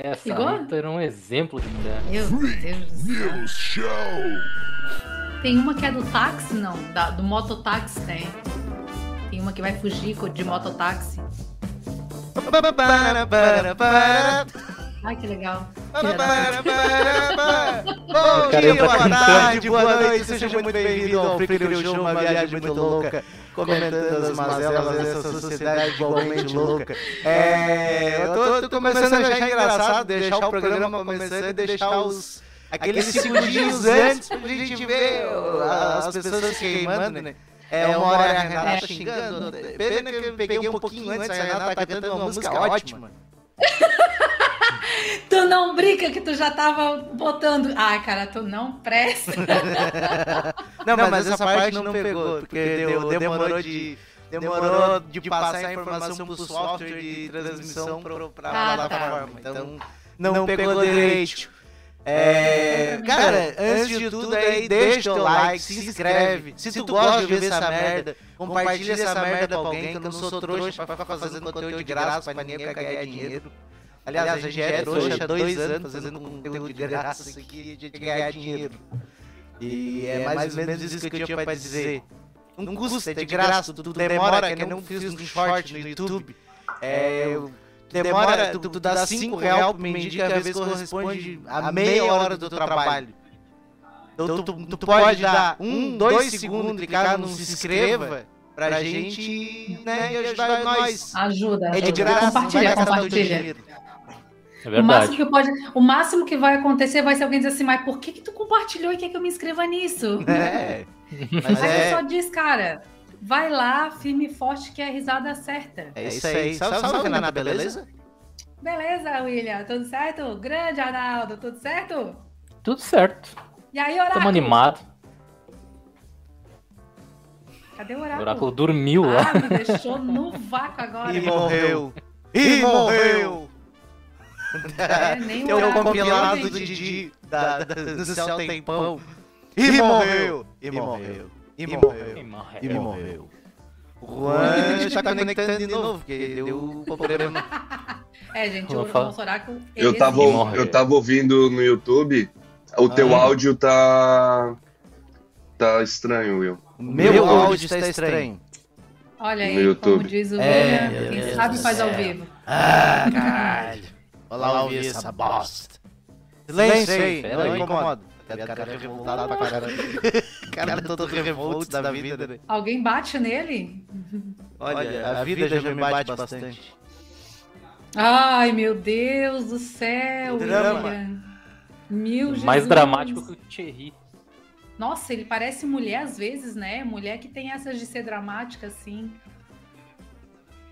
Essa Igual? Era um exemplo de mulher. Meu Deus do céu. News Show. Tem uma que é do táxi, não. Da- do mototáxi tem. Tem uma que vai fugir de mototáxi. Ai, que legal. Bom dia, entra boa tarde, boa noite, seja muito bem-vindo ao Freak Show, uma viagem muito louca, comentando as mazelas dessa sociedade igualmente louca. É, eu tô, tô começando a achar engraçado deixar o programa começando e deixar os... Aqueles segundinhos antes pra gente ver as pessoas se queimando, né? É uma hora a Renata xingando, pena que eu peguei um pouquinho antes, a Renata tá cantando uma música ótima. Tu não brinca que tu já tava botando. Ai, cara, tu não presta. Não, mas, essa parte não pegou, porque deu, demorou de demorou de passar a informação pro software de transmissão pro, pra Ah, tá. plataforma. Então não, pegou direito. É, cara, antes de tudo aí, deixa o like, se inscreve. Se tu gosta de ver essa merda, compartilha essa merda pra alguém, que eu não sou trouxa pra ficar fazendo conteúdo de graça pra ninguém ganhar dinheiro. Aliás, a gente é trouxa há dois anos fazendo conteúdo de graça de ganhar dinheiro. E é mais ou menos isso que eu tinha pra dizer. Não custa, é de graça, tu, tu demora, que eu não fiz no short no YouTube. É, eu- demora, tu, tu dá 5 reais pro mendigo que às vezes corresponde a meia hora do teu trabalho. Então tu, tu pode dar um, dois segundos, clicar no se inscreva pra gente né, e ajudar nós. Ajuda. É de graça, compartilha, compartilha. É O máximo, verdade. que pode, o máximo que vai acontecer vai ser alguém dizer assim, mas por que, que tu compartilhou e quer que eu me inscreva nisso? É, mas Aí é, só diz, cara, vai lá, firme e forte, que é a risada certa. é isso aí. Salve, salve, Renata, beleza? Beleza, William, tudo certo? Grande Arnaldo, tudo certo? Tudo certo. E aí, Oráculo? Estamos animados. Cadê o O Oráculo? Oráculo dormiu lá. Ah, me deixou no vácuo agora. E morreu. E morreu. É, nem o Tem Oráculo. compilado do? Didi da, da, do Céu Tem Pão. E morreu. E morreu. E morreu. Ih, morreu. E morreu. O Juan está conectando de novo, porque deu problema. É, gente, Vou o falar. nosso Oráculo... Eu tava, eu tava ouvindo no YouTube, o teu Ah. áudio tá. tá estranho, Will. O meu áudio está estranho. Olha no aí, YouTube. como diz o É, meu quem Deus sabe do faz ao vivo. Ah, caralho. Olha lá ouvir essa bosta. Silêncio aí, não aí. incomoda. O cara é revoltado pra. O cara é todo revolto da vida, né? Alguém bate nele? Olha, a vida já me bate bastante. Ai, meu Deus do céu, Drama. William. Mil Jesus. Mais dramático que o Thierry. Nossa, ele parece mulher às vezes, né? Mulher que tem essas de ser dramática, assim.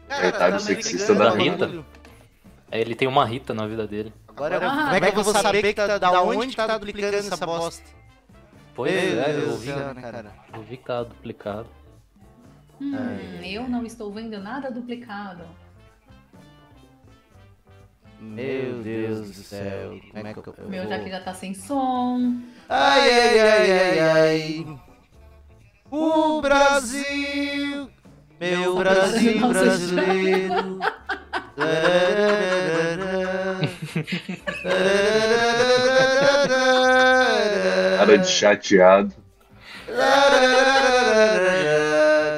Coitado tá sexista da Rita. É, ele tem uma Rita na vida dele. Agora, Ah. como é que eu vou saber que tá, da onde que tá duplicando essa bosta? Pois é, eu ouvi, céu, né, cara? eu vi que tá duplicado. Hum, Ai. eu não estou vendo nada duplicado. Meu Deus do céu. Como é que eu, eu O meu vou- já que já tá sem som. Ai, ai, ai, ai, ai. O Brasil, meu Brasil Nossa, brasileiro. Cara de chateado.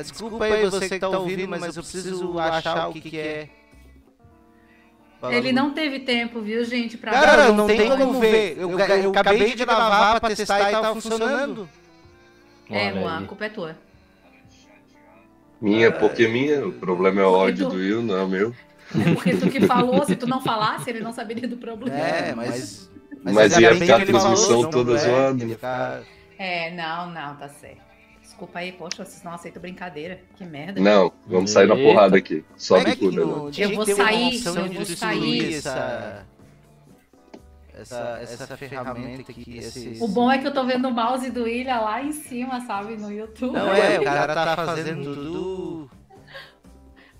Desculpa aí você que tá ouvindo, mas eu preciso achar o que, que é. Ele não teve tempo, viu, gente, pra Cara, não tem como ver. Eu, eu acabei de gravar pra testar e tava funcionando. É, Juan, a culpa é tua. Minha, porque minha. O problema é o áudio do Will, não é o meu. É porque tu que falou, se tu não falasse, ele não saberia do problema. É, mas. Mas ainda ia ficar a transmissão toda é, zoada. ficar- É, não, não, tá certo. Desculpa aí, poxa, vocês não aceitam brincadeira. Que merda. Não, vamos sair na porrada aqui. Sobe tudo, né? Eu vou sair, eu vou sair. Essa, essa, essa ferramenta aqui. Esse... O bom é que eu tô vendo o mouse do William lá em cima, sabe, no YouTube. Não é, o cara tá fazendo tudo.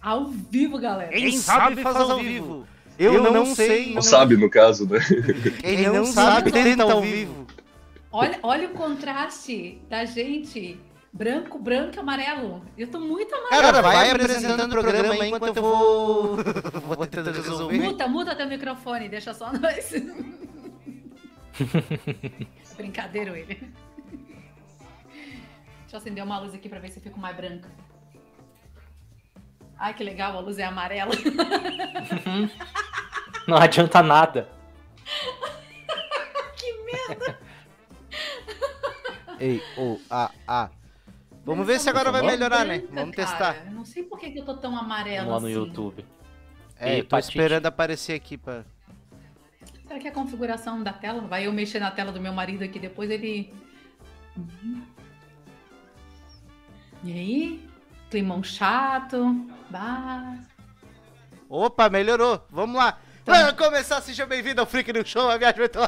Ao vivo, galera. Quem sabe faz ao vivo. Eu não sei. Não sabe, no caso, né? Quem não sabe tenta ao vivo. Olha, olha o contraste da gente. Branco, branco e amarelo. Eu tô muito amarelo. Cara, vai apresentando o programa aí enquanto eu vou. vou tentando resolver. Muta, muta teu microfone, deixa só nós. Brincadeira, William. Deixa eu acender uma luz aqui pra ver se eu fico mais branca. Ai, que legal, a luz é amarela. Não adianta nada. que merda! Ei, ô, ah, ah. Vamos ver se agora vai melhorar, né? Vamos cara. testar. Eu não sei por que, que eu tô tão amarela Vamos lá no assim. YouTube. É, eu tô esperando aparecer aqui pra. Será que é a configuração da tela? Vai eu mexer na tela do meu marido aqui, depois ele. Uhum. E aí? Climão chato. Bah. Opa, melhorou. Vamos lá. Então. Vamos começar, seja bem-vindo ao Freak no Show. A viagem tô...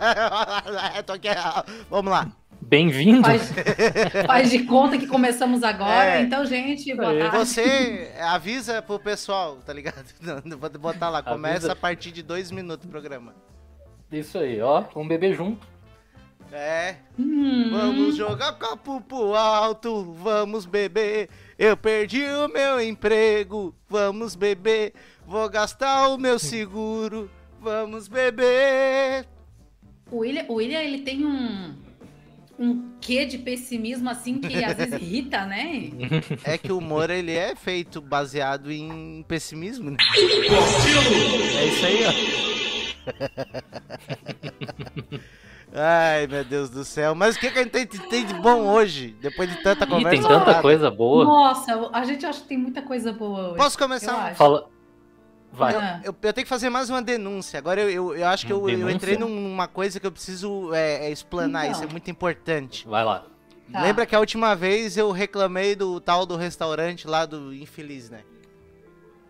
tô aqui. Vamos lá. Bem-vindo. Faz, faz de conta que começamos agora. É. Então, gente, boa É. tarde. Você avisa pro pessoal, tá ligado? Vou botar lá. Começa Avisa. a partir de dois minutos o programa. Isso aí, ó. Vamos beber junto. É. Hum, Vamos jogar copo pro alto, vamos beber. Eu perdi o meu emprego, vamos beber. Vou gastar o meu seguro, vamos beber. O William, o William, ele tem um. Um quê de pessimismo assim que às vezes irrita, né? É que o humor ele é feito baseado em pessimismo, né? É isso aí, ó. Ai, meu Deus do céu. Mas o que, que a gente tem de bom hoje? Depois de tanta Ih, conversa. tem tanta coisa boa. Nossa, a gente acha que tem muita coisa boa hoje. Posso Eu começar? Fala. Vai. Ah. Eu, eu tenho que fazer mais uma denúncia. Agora eu, eu, eu acho que eu, eu entrei numa coisa que eu preciso é, é, explanar. Então. Isso é muito importante. Vai lá. Tá. Lembra que a última vez eu reclamei do tal do restaurante lá do Infeliz, né?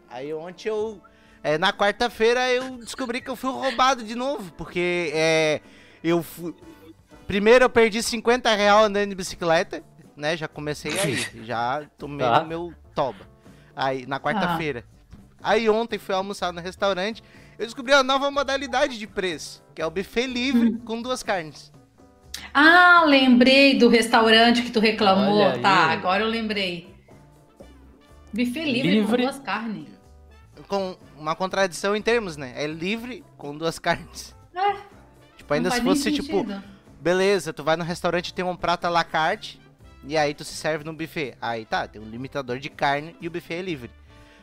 Aí ontem eu. é, na quarta-feira eu descobri que eu fui roubado de novo. Porque é, eu fui. Primeiro eu perdi 50 reais andando de bicicleta, né? Já comecei aí. Já tomei Tá. no meu toba. Aí, na quarta-feira. Aí ontem fui almoçar no restaurante. Eu descobri uma nova modalidade de preço, que é o buffet livre com duas carnes. Ah, lembrei do restaurante que tu reclamou. Olha aí. Tá, agora eu lembrei. Buffet livre, Livre. com duas carnes. Com uma contradição em termos, né? É livre com duas carnes. É. Tipo, ainda Não se fosse, tipo, beleza, tu vai no restaurante e tem um prato à la carte, e aí tu se serve no buffet. Aí tá, tem um limitador de carne e o buffet é livre.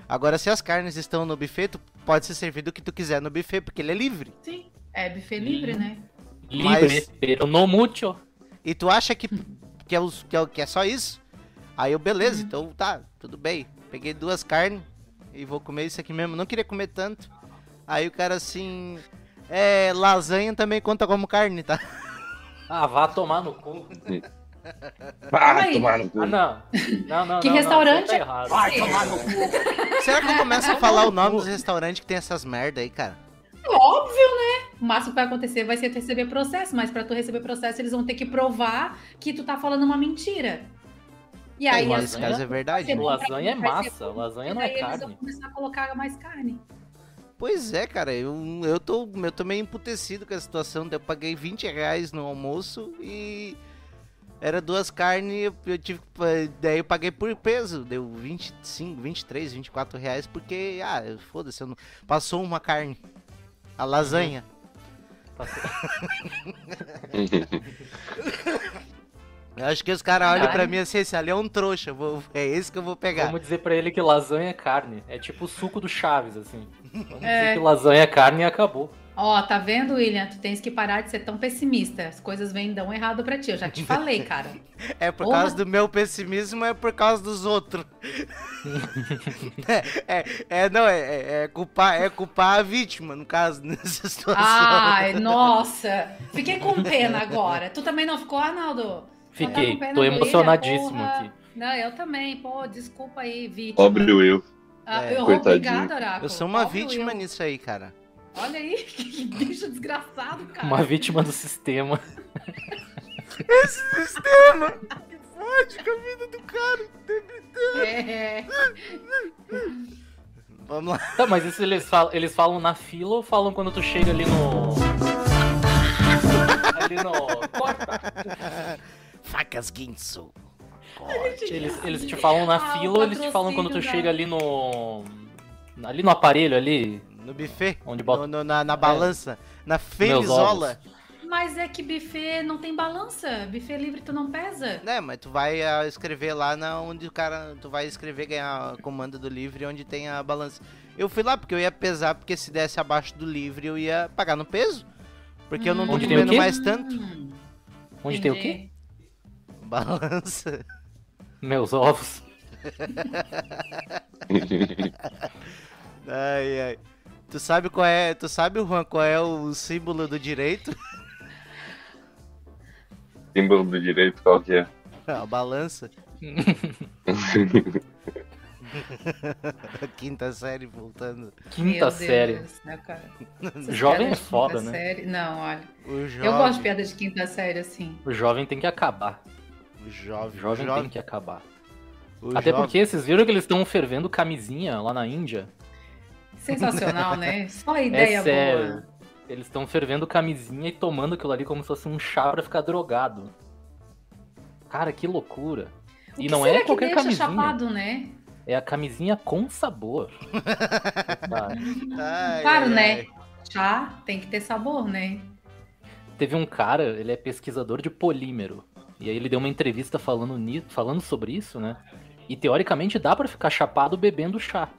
Agora, se as carnes estão no buffet, tu pode se servir do que tu quiser no buffet, porque ele é livre. Sim, é buffet livre, Hum. né? Livre, Mas- pero no mucho. E tu acha que, que, é, os- que, é, que é só isso? Aí eu, beleza, Uhum. então tá, tudo bem. Peguei duas carnes e vou comer isso aqui mesmo. Não queria comer tanto. Aí o cara assim. É, lasanha também conta como carne, tá? Ah, vá tomar no cu. Vai aí. tomar no cu. Ah, não. Não, não, Que não, restaurante Não, é- tá errado. Vai tomar no cu. Será que eu começo a falar o nome dos restaurantes que tem essas merda aí, cara? Óbvio, né? O máximo que vai acontecer vai ser tu receber processo, mas pra tu receber processo, eles vão ter que provar que tu tá falando uma mentira. E aí, Nesse caso é verdade. né? Lasanha é Vai ser massa, bom, lasanha não é daí eles vão carne. começar a colocar mais carne. Pois é, cara, eu, eu, tô, eu tô meio emputecido com a situação. Eu paguei 20 reais no almoço e era duas carnes, eu, eu tive que pa- daí eu paguei por peso, deu 25, 23, 24 reais, porque, ah, foda-se, eu não- passou uma carne, a lasanha. Eu acho que os caras olham pra mim assim, esse ali é um trouxa, vou- é esse que eu vou pegar. Vamos dizer pra ele que lasanha é carne. É tipo o suco do Chaves, assim. Vamos É. dizer que lasanha é carne e acabou. Ó, tá vendo, William? Tu tens que parar de ser tão pessimista. As coisas vêm dão errado pra ti. Eu já te falei, cara. É por Porra. causa do meu pessimismo, é por causa dos outros. é, é, é, não, é, é, é culpar, é culpar a vítima, no caso, nessa situação. Ai, nossa. Fiquei com pena agora. Tu também não ficou, Arnaldo? Tá Fiquei, pena tô emocionadíssimo Porra. aqui. Não, eu também. Pô, desculpa aí, vítima. Óbvio eu. Ah, É. eu, Oráculo. Eu sou uma Óbvio vítima eu. nisso aí, cara. Olha aí, que bicho desgraçado, cara. Uma vítima do sistema. Sistema! Que fode com a vida do cara. É, Vamos lá. Tá, mas isso eles falam, eles falam na fila ou falam quando tu chega ali no. ali no. Corta! Facas Guinso. Eles, eles te falam na Ah, fila ou eles te falam quando tu chega ali no. Ali no aparelho ali? No buffet? Onde bota- No- no- na, na balança? Na felizola? Mas é que buffet não tem balança. Buffet livre tu não pesa. Né, mas tu vai ah, escrever lá na onde o cara. Tu vai escrever, ganhar a comanda do livre onde tem a balança. Eu fui lá porque eu ia pesar, porque se desse abaixo do livre eu ia pagar no peso. Porque eu não tô Onde comendo quê? mais tanto. Hum, Onde tem o quê? Balança. Meus ovos. Ai, ai. Tu sabe qual é. Tu sabe, Juan, qual é o símbolo do direito? Símbolo do direito, qual que é? A balança. Quinta série voltando. Quinta Meu Deus série. cara. Essas Jovem é foda, né? série- Não, olha. O jovem. Eu gosto de piada de quinta série, assim. O jovem tem que acabar. Jovem. jovem, jovem. tem que acabar. o Até jovem. porque vocês viram que eles estão fervendo camisinha lá na Índia? Sensacional, né? Só É ideia sério. boa. Eles estão fervendo camisinha e tomando aquilo ali como se fosse um chá pra ficar drogado. Cara, que loucura. O E que não será é que qualquer deixa camisinha. chapado, né? É a camisinha com sabor. Tá. Ai, Claro, ai, né? ai. Chá tem que ter sabor, né? Teve um cara, ele é pesquisador de polímero. E aí ele deu uma entrevista falando, ni- falando sobre isso, né? E teoricamente dá pra ficar chapado bebendo chá.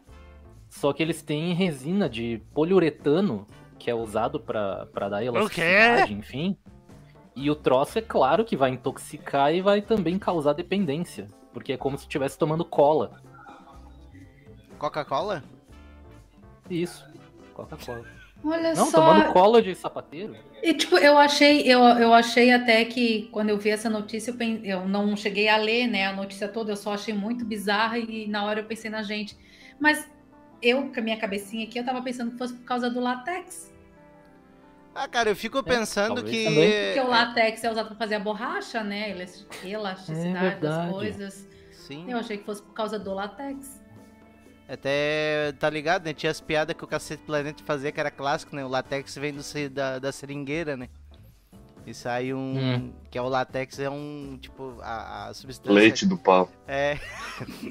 Só que eles têm resina de poliuretano, que é usado pra dar elasticidade, enfim. E o troço é claro que vai intoxicar e vai também causar dependência. Porque é como se estivesse tomando cola. Coca-Cola? Isso. Coca-Cola. Olha Não, só. tomando cola de sapateiro. E tipo, eu achei, eu, eu achei até que quando eu vi essa notícia, eu, pen- eu não cheguei a ler, né, a notícia toda, eu só achei muito bizarra e na hora eu pensei na gente. Mas eu, com a minha cabecinha aqui, eu tava pensando que fosse por causa do látex. Ah, cara, eu fico pensando talvez que. também. Porque o látex é usado pra fazer a borracha, né? elas- Elasticidade das verdade. coisas. Sim. Eu achei que fosse por causa do látex. Até, tá ligado, né? Tinha as piadas que o Cacete Planeta fazia, que era clássico, né? O latex vem do, da, da seringueira, né? E sai um. Hum. Que é o latex, é um. Tipo, a, a substância. Leite do pau. É.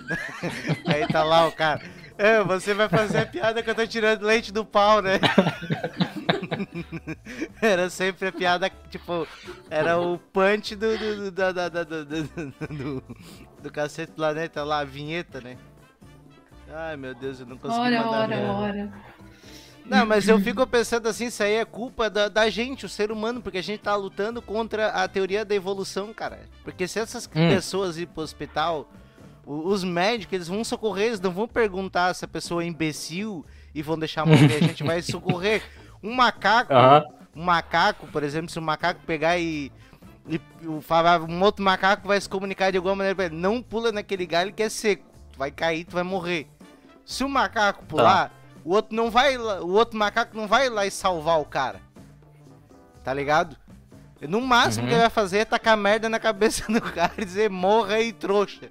Aí tá lá o cara. É, você vai fazer a piada que eu tô tirando leite do pau, né? Era sempre a piada, tipo, era o punch do. do, do, da- da- da- do, do, do, do Cacete Planeta lá, a vinheta, né? Ai meu Deus, eu não consegui Ora, mandar ora, merda. ora. Não, mas eu fico pensando assim, isso aí é culpa da, da gente, o ser humano, porque a gente tá lutando contra a teoria da evolução, cara. Porque se essas Hum. pessoas ir pro hospital, os médicos, eles vão socorrer, eles não vão perguntar se a pessoa é imbecil e vão deixar morrer, a gente vai socorrer. Um macaco, Aham. um macaco, por exemplo, se o macaco pegar e, e um outro macaco vai se comunicar de alguma maneira pra ele, não pula naquele galho que é seco, tu vai cair, tu vai morrer. Se o macaco pular, o outro não vai, o outro macaco não vai lá e salvar o cara. Tá ligado? No máximo Uhum. que ele vai fazer é tacar merda na cabeça do cara e dizer morra aí, trouxa.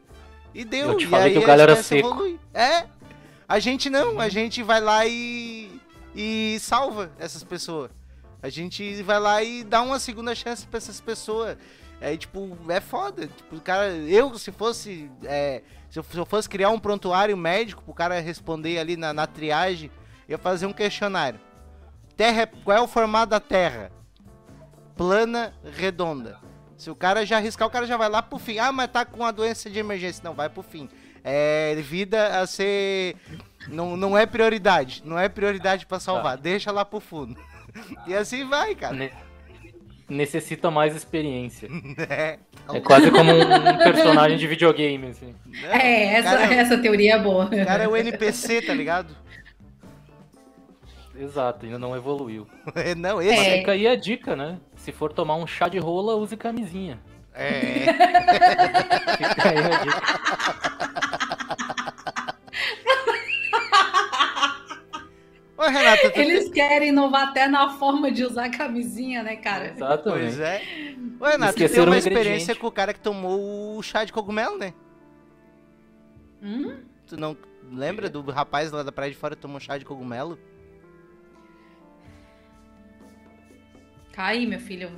E deu. Eu te e falei aí que o a galho era seco. evolui. É. A gente não, a gente vai lá e e salva essas pessoas. A gente vai lá e dá uma segunda chance pra essas pessoas. É tipo, é foda. Tipo, o cara, eu se fosse. é, se, eu, se eu fosse criar um prontuário médico pro cara responder ali na, na triagem, eu ia fazer um questionário. Terra, é- qual é o formato da Terra? Plana, redonda. Se o cara já arriscar, o cara já vai lá pro fim. Ah, mas tá com uma doença de emergência. Não, vai pro fim. É vida a ser. Não, não é prioridade. Não é prioridade pra salvar. Deixa lá pro fundo. E assim vai, cara. Ne- Necessita mais experiência. É. É quase como um personagem de videogame, assim. É, essa, cara, essa teoria é boa. O cara é o NPC, tá ligado? Exato, ainda não evoluiu. Não, esse É. Fica aí a dica, né? Se for tomar um chá de rola, use camisinha. é. Fica aí a dica. Ô, Renata, tu Eles querem inovar até na forma de usar camisinha, né, cara? Exatamente. Pois é. Ô, Renato, tu tem uma um experiência com o cara que tomou o chá de cogumelo, né? Hum? Tu não lembra do rapaz lá da praia de fora que tomou chá de cogumelo? Cai, meu filho.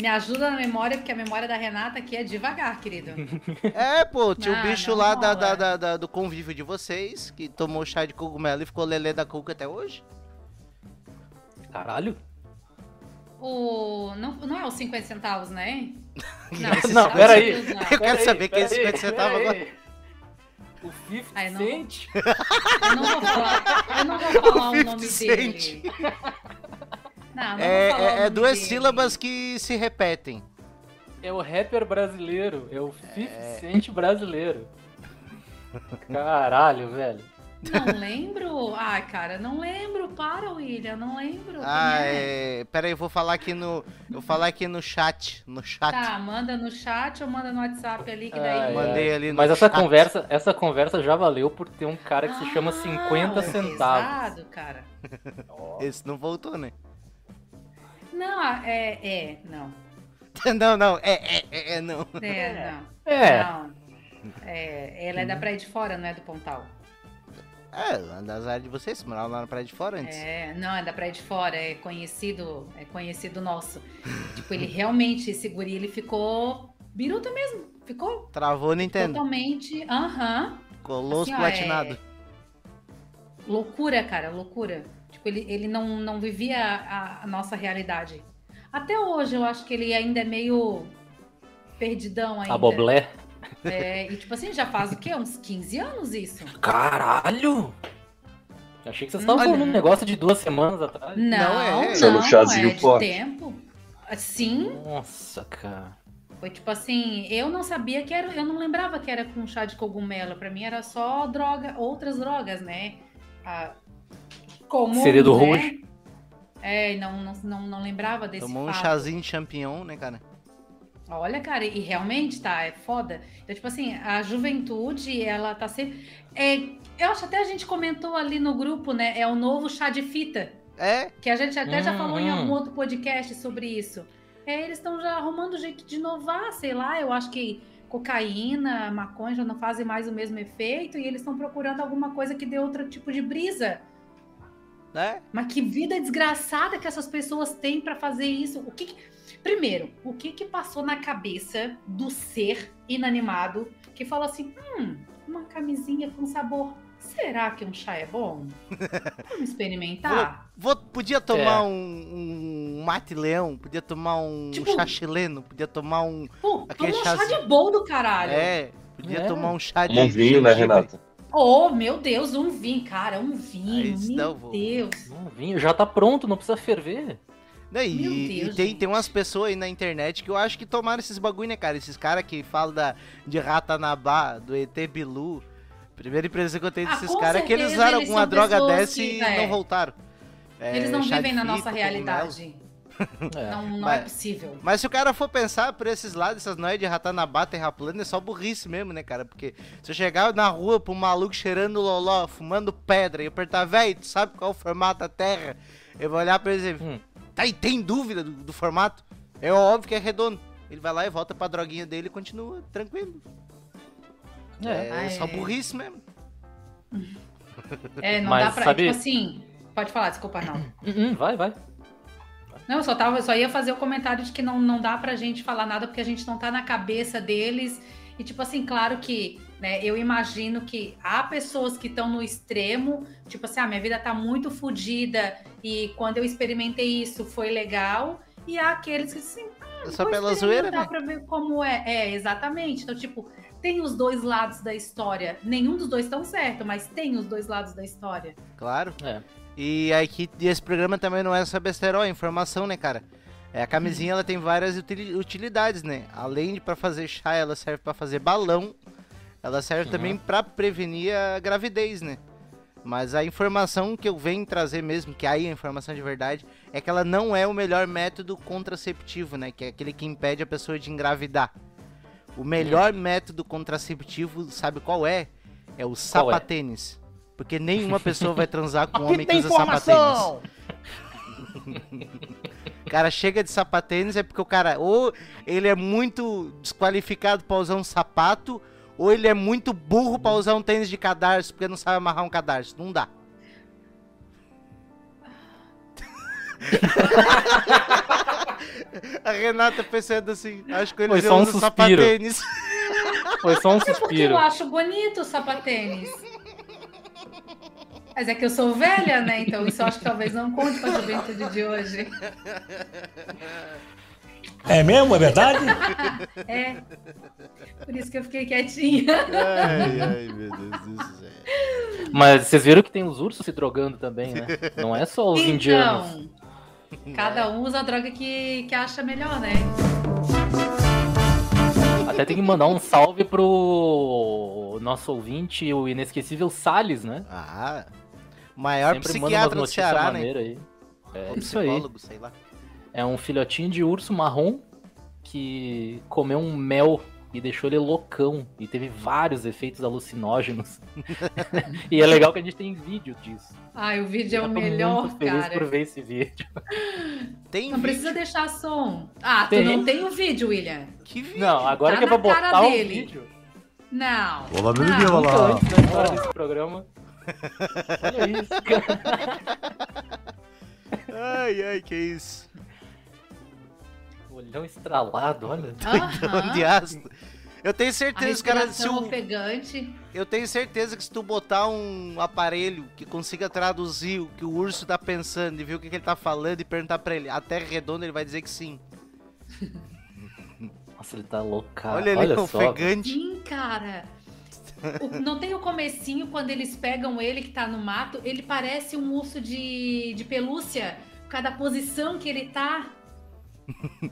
Me ajuda na memória, porque a memória da Renata aqui é devagar, querido. É, pô, tinha o Não, bicho não lá da, da- da- da- do convívio de vocês, que tomou chá de cogumelo e ficou lelê da cuca até hoje. Caralho. O, não, não é os 50 centavos, né? Não, tá peraí. Eu quero saber quem é Peraí, 50 centavos agora. O 50 Ai, não. Cent? Eu não vou falar, eu não vou falar o, 50 nome Cent. dele. Não, não É, é- é duas dele. sílabas que se repetem. É o rapper brasileiro. É o 50 É. Cent brasileiro. Caralho, velho. Não lembro. Ai, cara, não lembro. Para, William, não lembro. Ah, é? é. Pera aí, eu vou falar aqui no. Eu vou falar aqui no chat. No chat. Tá, manda no chat ou manda no WhatsApp ali, que daí. ai. Mandei ali no Mas essa chat. conversa, essa conversa já valeu por ter um cara que se chama Ah, 50 é centavos. pesado, cara. Esse não voltou, né? Não, é, é, não. Não, não, é, é, é, é, não. É, não. É. Não. É, ela é da Praia de Fora, não é do Pontal. É, uma das áreas de vocês, moravam lá na Praia de Fora antes. É, não, é da Praia de Fora, é conhecido, é conhecido nosso. tipo, ele realmente, esse guri, ele ficou biruta mesmo. Ficou Travou Nintendo. totalmente, aham, Colou os Assim, ó, platinados. loucura, cara, loucura. Tipo, ele, ele não, não vivia a, a nossa realidade. Até hoje, eu acho que ele ainda é meio perdidão ainda. A Boblé. É, e tipo assim, já faz o quê? Uns 15 anos isso? Caralho! Achei que vocês estavam falando um negócio de duas semanas atrás. Não, Não, não, é- Sendo chazinho é de forte. tempo. Sim, Nossa, cara. foi tipo assim, eu não sabia que era, eu não lembrava que era com chá de cogumelo. Pra mim era só droga, outras drogas, né? A, comum, Segredo né? roxo. É, e não, não, não, não lembrava desse Tomou um fato. chazinho de champignon, né, cara? Olha, cara, e realmente tá, é foda. Então, tipo assim, a juventude, ela tá sempre. É, eu acho até a gente comentou ali no grupo, né? É o novo chá de fita. É, Que a gente até já falou em Uhum. algum outro podcast sobre isso. É, eles estão já arrumando jeito de inovar, sei lá. Eu acho que cocaína, maconha já não fazem mais o mesmo efeito e eles estão procurando alguma coisa que dê outro tipo de brisa. Né? Mas que vida desgraçada que essas pessoas têm pra fazer isso. O que, que- Primeiro, o que que passou na cabeça do ser inanimado que fala assim: hum, uma camisinha com sabor. Será que um chá é bom? Vamos experimentar? Vou, podia tomar É. um, um mate leão, podia tomar um Tipo- chá chileno, podia tomar um. Pô, toma um chá chazinho. de boldo, caralho. É, podia É. tomar um chá de. Um vinho, né. Renata? Oh, meu Deus, um vinho, cara, um vinho. Aí meu o voo. Deus. Não, vinho já tá pronto, não precisa ferver. Não, e, Meu e Deus, tem, gente. tem umas pessoas aí na internet que eu acho que tomaram esses bagulho, né, cara? Esses caras que falam da, de Ratanabá, do ET Bilu. Primeira impressão que eu tenho Ah, desses com caras é que eles usaram eles alguma droga dessa que, e é, não voltaram. É, Eles não vivem na nossa realidade. É. Não, não Mas- é possível. Mas se o cara for pensar por esses lados, essas noias de Ratanabá, Terra plana, é só burrice mesmo, né, cara? Porque se eu chegar na rua um maluco cheirando loló, fumando pedra e apertar, velho, tu sabe qual é o formato da Terra? Eu vou olhar pra ele e dizer, Hum. tá, e tem dúvida do, do formato? É óbvio que é redondo. Ele vai lá e volta pra droguinha dele e continua tranquilo. É. É, Ah, só é. burrice mesmo. É, não Mas dá pra. sabe- Tipo assim. Pode falar, desculpa, Arnaldo. Hum, hum, vai, vai. Não, eu só, tava, eu só ia fazer o comentário de que não, não dá pra gente falar nada porque a gente não tá na cabeça deles. E, tipo assim, claro que né, eu imagino que há pessoas que estão no extremo, tipo assim, ah, minha vida tá muito fodida e quando eu experimentei isso foi legal. E há aqueles que assim, É só pela zoeira, né? pra ver como é. É, exatamente. Então, tipo, tem os dois lados da história. Nenhum dos dois estão certo, mas tem os dois lados da história. Claro. É. E aqui esse programa também não é só besterol, é informação, né, cara? É, a camisinha ela tem várias utili- utilidades, né? Além de pra fazer chá, ela serve pra fazer balão. Ela serve Uhum. também pra prevenir a gravidez, né? Mas a informação que eu venho trazer mesmo, que aí é a informação de verdade, é que ela não é o melhor método contraceptivo, né? Que é aquele que impede a pessoa de engravidar. O melhor método contraceptivo, sabe qual é? É o sapatênis. Porque nenhuma pessoa vai transar com um homem que usa sapatênis. O cara chega de sapatênis é porque o cara ou ele é muito desqualificado pra usar um sapato, ou ele é muito burro pra usar um tênis de cadarço porque não sabe amarrar um cadarço. Não dá. A Renata pensando assim, acho que Foi eles só um suspiro. sapatênis. Foi só um Porque suspiro. eu acho bonito o sapatênis. Mas é que eu sou velha, né? Então isso eu acho que talvez não conte com a juventude de hoje. É mesmo? É verdade? É. Por isso que eu fiquei quietinha. Ai, ai, meu Deus do céu. Mas vocês viram que tem os ursos se drogando também, né? Não é só os indianos. Então, cada um usa a droga que, que acha melhor, né? Até tem que mandar um salve pro nosso ouvinte, o inesquecível Salles, né? Ah, maior Sempre psiquiatra do Ceará, né? aí. É Ou isso aí. psicólogo, sei lá. É um filhotinho de urso marrom que comeu um mel e deixou ele loucão e teve vários efeitos alucinógenos. e é legal que a gente tem vídeo disso. Ai, o vídeo é Eu o tô melhor, muito feliz cara. por ver esse vídeo. Tem Não vídeo? precisa deixar som. Ah, tu Tem. não tem o vídeo, William. Que vídeo? Não, agora Tá que é pra cara botar o dele. vídeo. Não. Olá, meu não. bebê, olá. Antes da história desse programa. Olha isso, cara. Ai, ai, que isso. Olhão estralado, olha. Aham. De ácido. Eu tenho certeza, cara, se o, ofegante. eu tenho certeza que se tu botar um aparelho que consiga traduzir o que o urso tá pensando e ver o que, que ele tá falando e perguntar pra ele, a terra é redonda, ele vai dizer que sim. Nossa, ele tá loucado. Olha Olha, ele só. ofegante. Sim, cara. O- não tem o comecinho quando eles pegam ele que tá no mato, ele parece um urso de, de pelúcia. Por causa da posição que ele tá.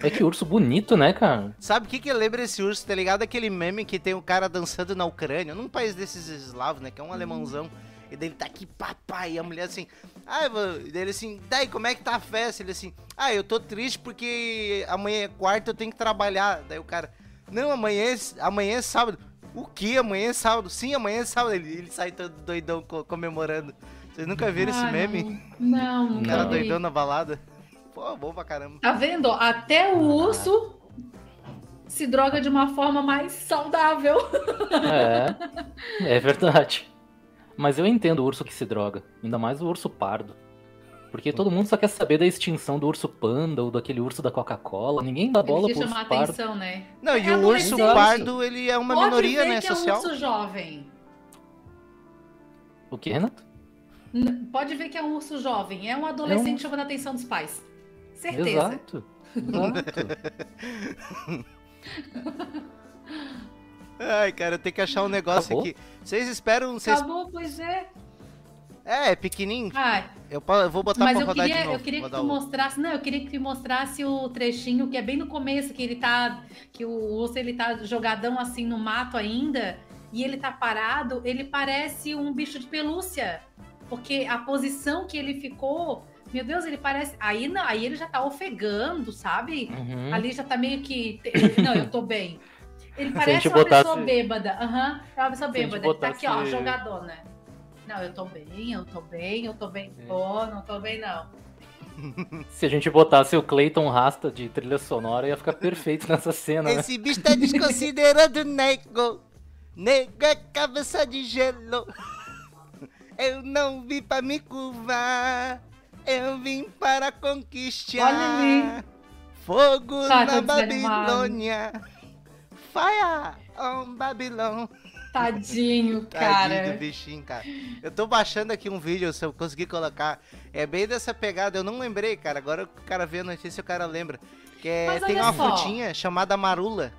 É que urso bonito, né, cara? Sabe o que que lembra esse urso, tá ligado? Aquele meme que tem o cara dançando na Ucrânia, num país desses eslavos, né? Que é um alemãozão. E daí ele tá aqui, papai, e a mulher assim, ah, daí ele assim, daí como é que tá a festa? Ele assim, ah, eu tô triste porque amanhã é quarta, eu tenho que trabalhar. Daí o cara, não, amanhã é, amanhã é sábado. O que? Amanhã é sábado? Sim, amanhã é sábado. Ele, ele sai todo doidão co- comemorando. Vocês nunca viram esse Ah, meme? Não, O nunca cara Não. doidão na balada. Pô, bom pra caramba. Tá vendo? Até o urso se droga de uma forma mais saudável. É, é verdade. Mas eu entendo o urso que se droga. Ainda mais o urso pardo. Porque todo mundo só quer saber da extinção do urso panda ou daquele urso da Coca-Cola. Ninguém dá bola pro quer urso chamar pardo. atenção, né? Não, e É o urso pardo, ele é uma Pode minoria, ver né, que social. é um urso jovem. O que, Renato? N- Pode ver que é um urso jovem. É um adolescente chamando a atenção dos pais. Certeza. Exato. Exato. Ai, cara, eu tenho que achar um negócio Acabou? aqui. Vocês esperam. Vocês... Acabou, pois é. É, é pequenininho. Ai, Eu, eu vou botar mas pra eu rodar queria, de novo. eu queria que tu mostrasse. Não, eu queria que tu mostrasse o trechinho que é bem no começo, que ele tá. Que o urso ele tá jogadão assim no mato ainda. E ele tá parado, ele parece um bicho de pelúcia. Porque a posição que ele ficou. Meu Deus, ele parece. Aí, não, aí ele já tá ofegando, sabe? Uhum. Ali já tá meio que. Não, eu tô bem. Ele parece uma botasse- pessoa bêbada. Aham, é uma pessoa bêbada. Ele tá aqui, ó, botasse- jogadona. Não, eu tô bem, eu tô bem, eu tô bem. É. Tô, não tô bem, não. Se a gente botasse o Clayton Rasta de trilha sonora, ia ficar perfeito nessa cena, né? Esse bicho tá desconsiderando o nego. Nego é cabeça de gelo. Eu não vim pra me curvar. Eu vim para conquistar. Olha ali. Fogo Tá, na. Babilônia. Fire on Babylon. Tadinho, Tadinho do cara. bichinho, cara. Eu tô baixando aqui um vídeo, se eu conseguir colocar. É bem dessa pegada, eu não lembrei, cara. Agora o cara vê a notícia o cara lembra. Que é, tem uma só. frutinha chamada marula.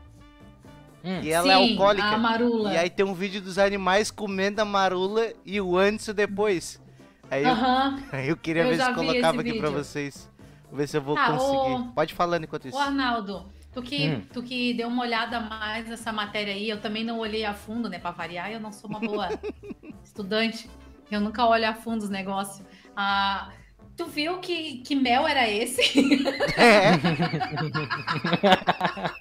Hum, E ela é Sim, alcoólica. A marula. E aí tem um vídeo dos animais comendo a marula e o antes e o depois. Aí eu, Aham. aí eu queria eu ver se colocava aqui pra vídeo. vocês. Vou ver se eu vou Tá, conseguir. ô- Pode falando enquanto isso. Ô, Arnaldo, tu que, Hum. tu que deu uma olhada mais nessa matéria aí, eu também não olhei a fundo, né? Pra variar, eu não sou uma boa estudante. Eu nunca olho a fundo os negócios. Ah, tu viu que, que mel era esse? É,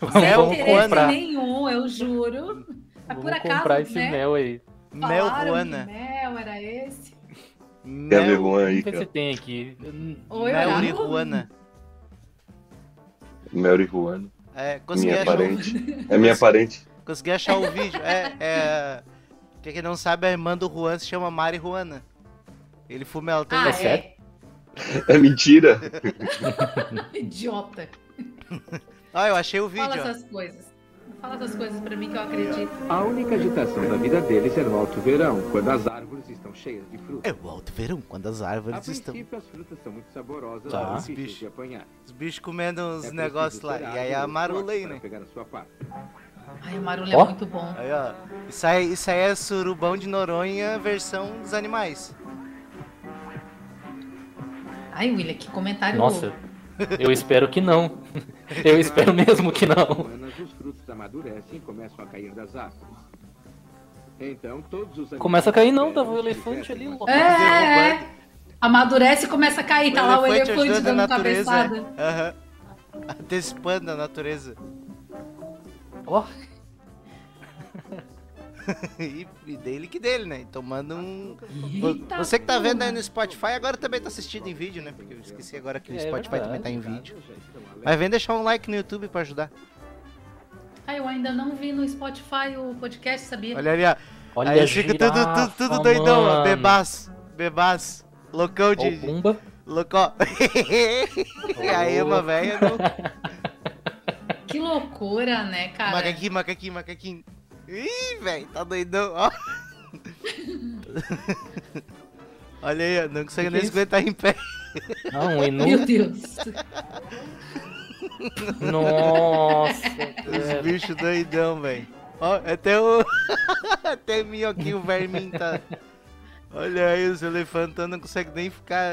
Vamos, Sem interesse nenhum, eu juro. Mas por acaso, comprar esse né? mel aí. mel que Mel era esse. Quer ver Mel, Juan aí, Vamos ver se cara? tem aqui. Oi, mel Arnaldo. Juana. Mary Juan. É, consegui Minha achar, o, parente. É minha parente. consegui achar o vídeo. É, é. Pra quem não sabe, a irmã do Juan se chama Mari Juana. Ele fuma ela toda Ah, É sério? é. Mentira. Idiota. Ah, eu achei o vídeo. Fala ó. essas coisas. Fala essas coisas pra mim que eu acredito. A única agitação da vida deles é no alto verão, quando as árvores estão cheias de fruta. É o alto verão, quando as árvores A estão. as frutas são muito saborosas Tá. Os bichos. de apanhar. Os bichos comendo uns É negócios lá. E aí a marula aí, né? pegar a sua parte. Ai, o Marulho Ó. é muito bom. Aí, ó. Isso aí, isso aí é surubão de Noronha versão dos animais. Ai, William, que comentário. Nossa, eu espero que não. Eu espero mesmo que não. Os frutos amadurecem e começam a cair das árvores. Então, todos os Começa a cair não, tava o esperam elefante ali. cresçam ó. É, é. Amadurece e começa a cair. Tá lá o elefante dando natureza. cabeçada. Aham. Antecipando a natureza. Ó, e, e dele que dele, né? Tomando um. Eita, Você que tá vendo aí no Spotify, agora também tá assistindo em vídeo, né? Porque eu esqueci agora que o É Spotify verdade. também tá em vídeo. Mas vem deixar um like no YouTube pra ajudar. Ai, eu ainda não vi no Spotify o podcast, sabia? Olha ali, ó. olha aí a fica tudo, tudo, tudo doidão, ó. mano. Bebaço. Bebaço. Loucão de. Pumba. Loucão. aí, uma velha. no- Que loucura, né, cara? Macaquinho, macaquinho, macaquinho. Ih, velho, tá doidão, ó. Olha aí, ó, não consegue Que nem é se aguentar em pé. Ah, um Meu. Deus. Nossa. Os bichos doidão, velho. Ó, até o. até minhoquinho verminho tá. Olha aí, os elefantão não conseguem nem ficar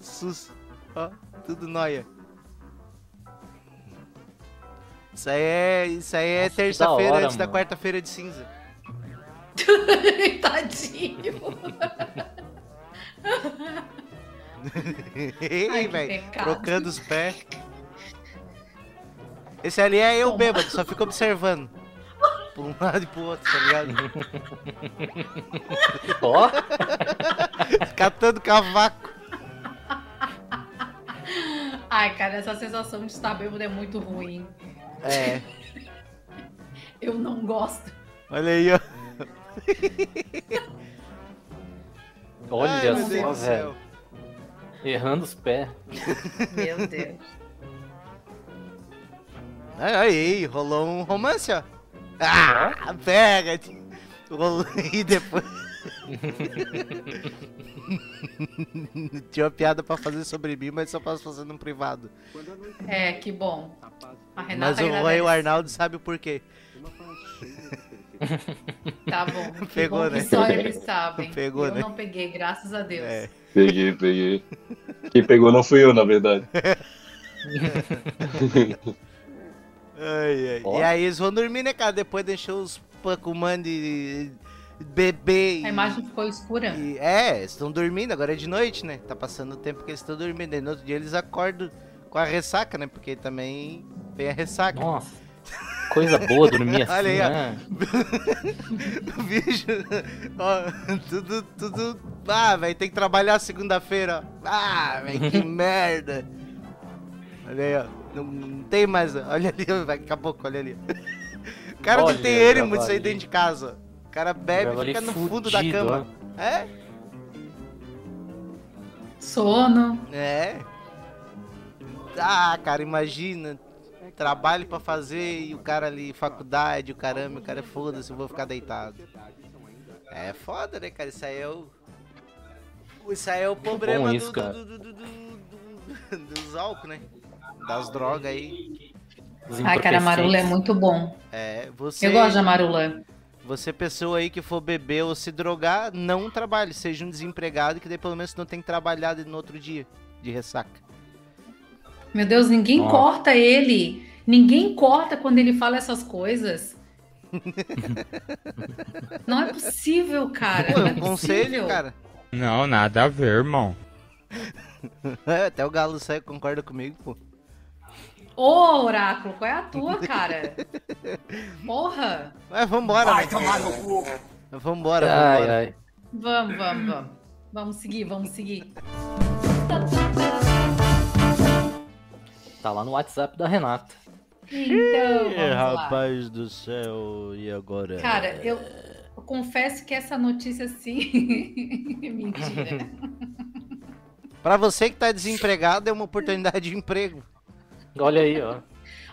sus. Ó, tudo noia. Isso aí é. Isso aí é terça-feira da antes da mano. quarta-feira de cinza. Tadinho. Ei, velho. Trocando os pés. Esse ali é eu Toma. bêbado, só fica observando. Pra um lado e pro outro, tá ligado? Ó, Catando cavaco. Ai, cara, essa sensação de estar bêbado é muito ruim. É. Eu não gosto. Olha aí, ó. olha Ai, só, velho. Errando os pés. Meu Deus. Aí, aí, rolou um romance, ó. Ah, pega! Rolou e depois. Tinha uma piada pra fazer sobre mim, mas só posso fazer no privado. É, que bom. a paz A Mas Renata o Roy e o Arnaldo sabem o porquê. Tá bom. Que Pegou, bom né? que só eles sabem. Pegou, eu né? não peguei, graças a Deus. É. Peguei, peguei. Quem pegou não fui eu, na verdade. Ai, ai. Ó. E aí eles vão dormir, né, cara? Depois deixou os Pacuman de bebê e... A imagem ficou escura. e- É, estão dormindo, agora é de noite, né? Tá passando o tempo que eles estão dormindo. Aí no outro dia eles acordam com a ressaca, né? Porque também vem a ressaca. Nossa. Coisa boa dormir assim, Olha aí, ó. né? O bicho, ó, tudo, tudo. Ah, velho, tem que trabalhar segunda-feira, ó. Ah, velho, que merda. Olha aí, ó. Não, não tem mais, ó. olha ali, ó, daqui a pouco, olha ali. O cara Olha, não tem ânimo de sair dentro de casa. ó. O cara bebe e fica no fundo da cama. É? Sono. É. Ah, cara, imagina. Trabalho pra fazer e o cara ali, faculdade, o caramba, o cara é foda-se, eu vou ficar deitado. É foda, né, cara? Isso aí é o. Isso aí é o problema isso, do, cara. do, do, do, do- do- dos álcool, né? Das drogas aí. Ai, cara, marula é muito bom. É, você. Eu gosto da marula. Você, pessoa aí que for beber ou se drogar, não trabalhe. Seja um desempregado que daí pelo menos não tem que trabalhar no outro dia de ressaca. Meu Deus, ninguém Ó. corta ele. Ninguém corta quando ele fala essas coisas. Não é possível, cara. Pô, não é é um conselho, possível. cara. Não, nada a ver, irmão. É, até o Galo sai concorda comigo, pô. Ô, Oráculo, qual é a tua, cara? Porra! Mas vambora, Vai tomar no cu. Vambora, Ai, vambora. ai. Vamos, vamos, vamos. Vamos seguir, vamos seguir. Tá lá no WhatsApp da Renata. Então, vamos lá. do céu, e agora? Cara, eu, eu confesso que essa notícia assim. Mentira. Pra você que tá desempregado, é uma oportunidade de emprego. Olha aí, ó.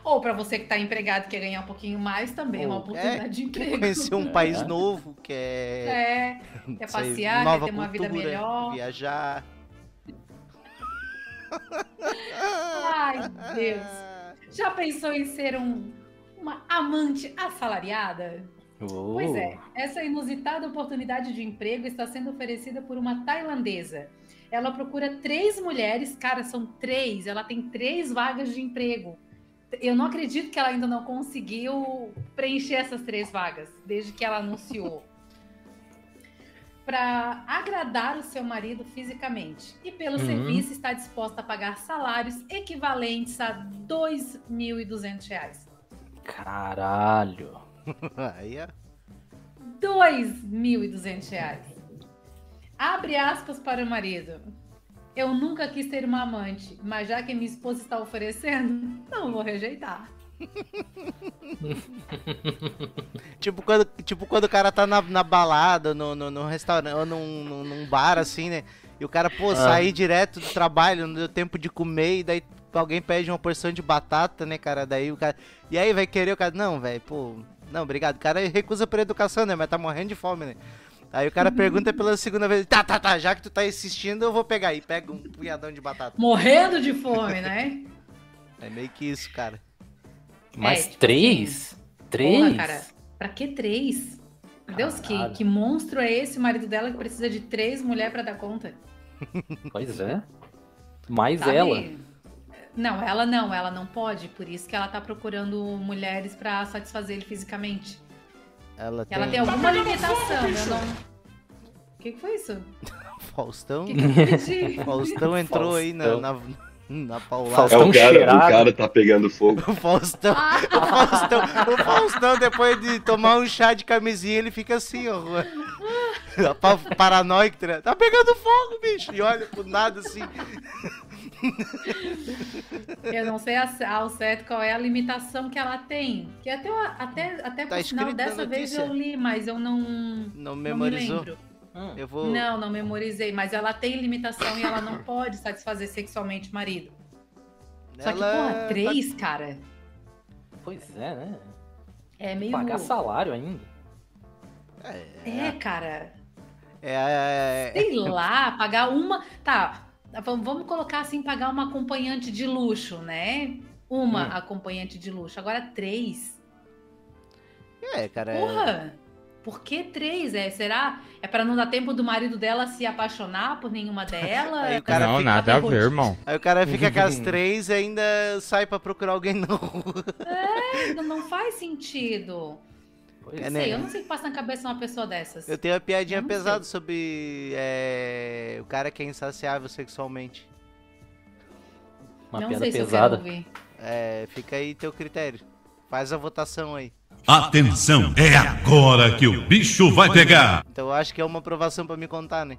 Ou para você que está empregado e quer ganhar um pouquinho mais, também é uma oportunidade é, de emprego. Conhecer um país É. novo, que é. É, quer sei, passear, quer ter uma vida cultura, melhor. Viajar. Ai, Deus. Já pensou em ser um, uma amante assalariada? Oh. Pois é, essa inusitada oportunidade de emprego está sendo oferecida por uma tailandesa. Ela procura três mulheres, cara, são três, ela tem três vagas de emprego. Eu não acredito que ela ainda não conseguiu preencher essas três vagas, desde que ela anunciou. Para agradar o seu marido fisicamente. E pelo Uhum. serviço está disposta a pagar salários equivalentes a 2.200 reais. Caralho. Aí, ó. 2.200 reais. Abre aspas para o marido. Eu nunca quis ter uma amante, mas já que minha esposa está oferecendo, não vou rejeitar. Tipo quando, tipo quando o cara tá na, na balada, no, no, no restaurante, ou num, num, num bar assim, né? E o cara, pô, Ah. sair direto do trabalho, não deu tempo de comer, e daí alguém pede uma porção de batata, né, cara? Daí o cara. E aí vai querer o cara. Não, velho, pô. Não, obrigado. O cara recusa por educação, né? Mas tá morrendo de fome, né? Aí o cara pergunta pela segunda vez, tá, tá, tá, já que tu tá insistindo, eu vou pegar aí. Pega um punhadão de batata. Morrendo de fome, né? É meio que isso, cara. Mas tipo três? Três? Porra, cara, pra que três? Meu Deus, que, que monstro é esse, o marido dela, que precisa de três mulheres pra dar conta? Pois é. Mais Sabe? ela. Não, ela não, ela não pode, por isso que ela tá procurando mulheres pra satisfazer ele fisicamente. Ela tem. Ela tem alguma limitação, eu não. O que, que foi isso? Faustão. O que, que? Faustão entrou aí na, na, na paulada. Faustão É o cara, cheirado. o cara tá pegando fogo. O Faustão, Ah, o Faustão, o Faustão, depois de tomar um chá de camisinha, ele fica assim, ó. pa- Paranoico, tá tá pegando fogo, bicho. E olha pro nada assim. eu não sei ao certo qual é a limitação que ela tem. Que até, até, até Tá por sinal, dessa vez eu li, mas eu não, Não não me memorizou. lembro. Hum, Eu vou. Não, não memorizei, mas ela tem limitação e ela não pode satisfazer sexualmente o marido. Só que, porra, tá- três, cara, Pois é, né? é meio. Pagar salário ainda. É, cara. É, é, é, Sei lá, pagar uma. Tá, vamos vamos colocar assim, pagar uma acompanhante de luxo, né? Uma Hum. acompanhante de luxo. Agora três. é, cara. é- Porra! Por que três? É, será? É pra não dar tempo do marido dela se apaixonar por nenhuma delas? Aí o É cara não, nada a ver, irmão. Aí o cara fica com as três e ainda sai pra procurar alguém rua. Não, não faz sentido. Pois É, Não né? sei, eu não sei o que passa na cabeça de uma pessoa dessas. Eu tenho uma piadinha pesada sobre é, o cara que é insaciável sexualmente. Uma não piada sei se eu pesada. quero ouvir. É, fica aí teu critério. Faz a votação aí. Atenção, é agora que o bicho vai pegar. Então eu acho que é uma aprovação pra me contar, né?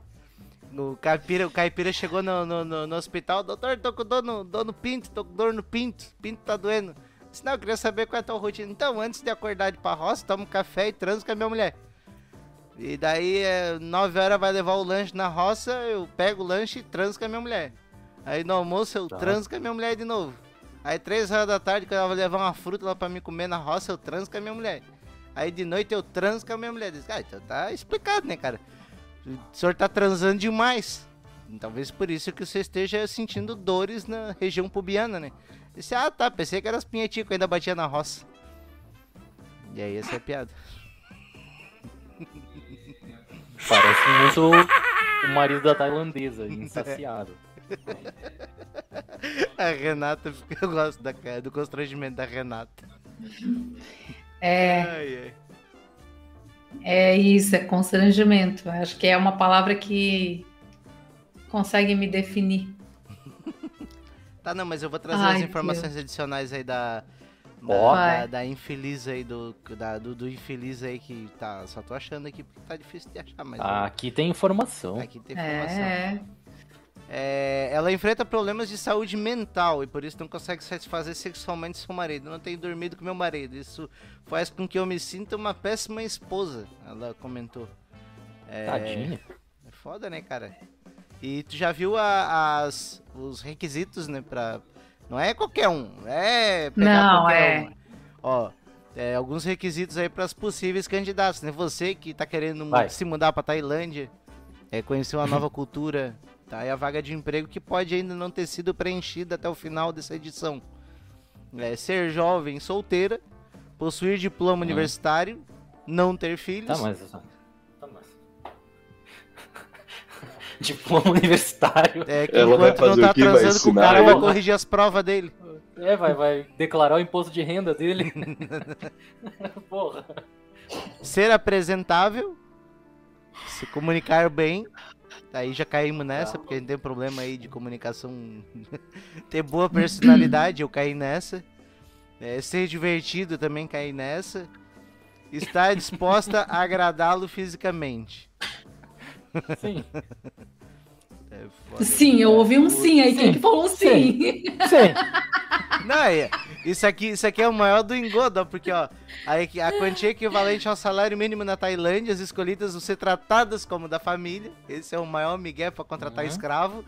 O caipira, o caipira chegou no, no, no- no hospital, doutor, tô com dor no, dor no pinto, tô com dor no pinto, pinto tá doendo. Disse, não, eu queria saber qual é a tua rotina. Então, antes de acordar de ir pra roça, toma um café e transo com a minha mulher. E daí, é, 9 horas vai levar o lanche na roça, eu pego o lanche e transo com a minha mulher. Aí no almoço eu Tá. transo com a minha mulher de novo. Aí 3 horas da tarde, quando ela vai levar uma fruta lá pra me comer na roça, eu transo com a minha mulher. Aí de noite eu transo com a minha mulher. Diz, ah, então tá explicado, né, cara? O senhor tá transando demais. Talvez por isso que você esteja sentindo dores na região pubiana, né? Disse, ah, tá, pensei que era as pinhetinhas que ainda batia na roça. E aí, essa é a piada. Parece muito o marido da tailandesa, insaciável. A Renata, eu gosto da, cara- do constrangimento da Renata. É, Ai, ai. é isso, é constrangimento. Acho que é uma palavra que consegue me definir. Tá, não, mas eu vou trazer Ai, as informações adicionais aí da. Da, Ó. da, da infeliz aí, do, da, do, do infeliz aí que tá. Só tô achando aqui porque tá difícil de achar, mas. Aqui tem informação. Aqui tem informação. É, É, ela enfrenta problemas de saúde mental e por isso não consegue satisfazer sexualmente seu marido. Não tenho dormido com meu marido. Isso faz com que eu me sinta uma péssima esposa. Ela comentou. É, Tadinha. é foda, né, cara? E tu já viu a- as, os requisitos, né, pra Não é qualquer um. É pegar Não, qualquer é. um. Ó, é, alguns requisitos aí para os possíveis candidatos, né? Você que tá querendo Vai. se mudar para Tailândia, é, conhecer uma nova cultura, tá? É a vaga de emprego que pode ainda não ter sido preenchida até o final dessa edição. É, ser jovem, solteira, possuir diploma universitário, não ter filhos. Tá, mas. Tá, mas... Diploma universitário. É que Ela vai enquanto não fazer tá o quê? Vai atrasando com o ensinar cara, ele? vai corrigir as provas dele. É, vai, vai declarar o imposto de renda dele. Porra. Ser apresentável, se comunicar bem. Aí já caímos nessa, porque a gente tem problema aí de comunicação. Ter boa personalidade, eu caí nessa. É, ser divertido, também caí nessa. Estar disposta a agradá-lo fisicamente. Sim. É foda. Sim, eu ouvi um sim aí. Quem Sim. que falou sim? Sim. Não, é, isso aqui, isso aqui é o maior do engodo, porque ó, a, a quantia equivalente ao salário mínimo na Tailândia, as escolhidas vão ser tratadas como da família. Esse é o maior migué para contratar Uhum. escravo.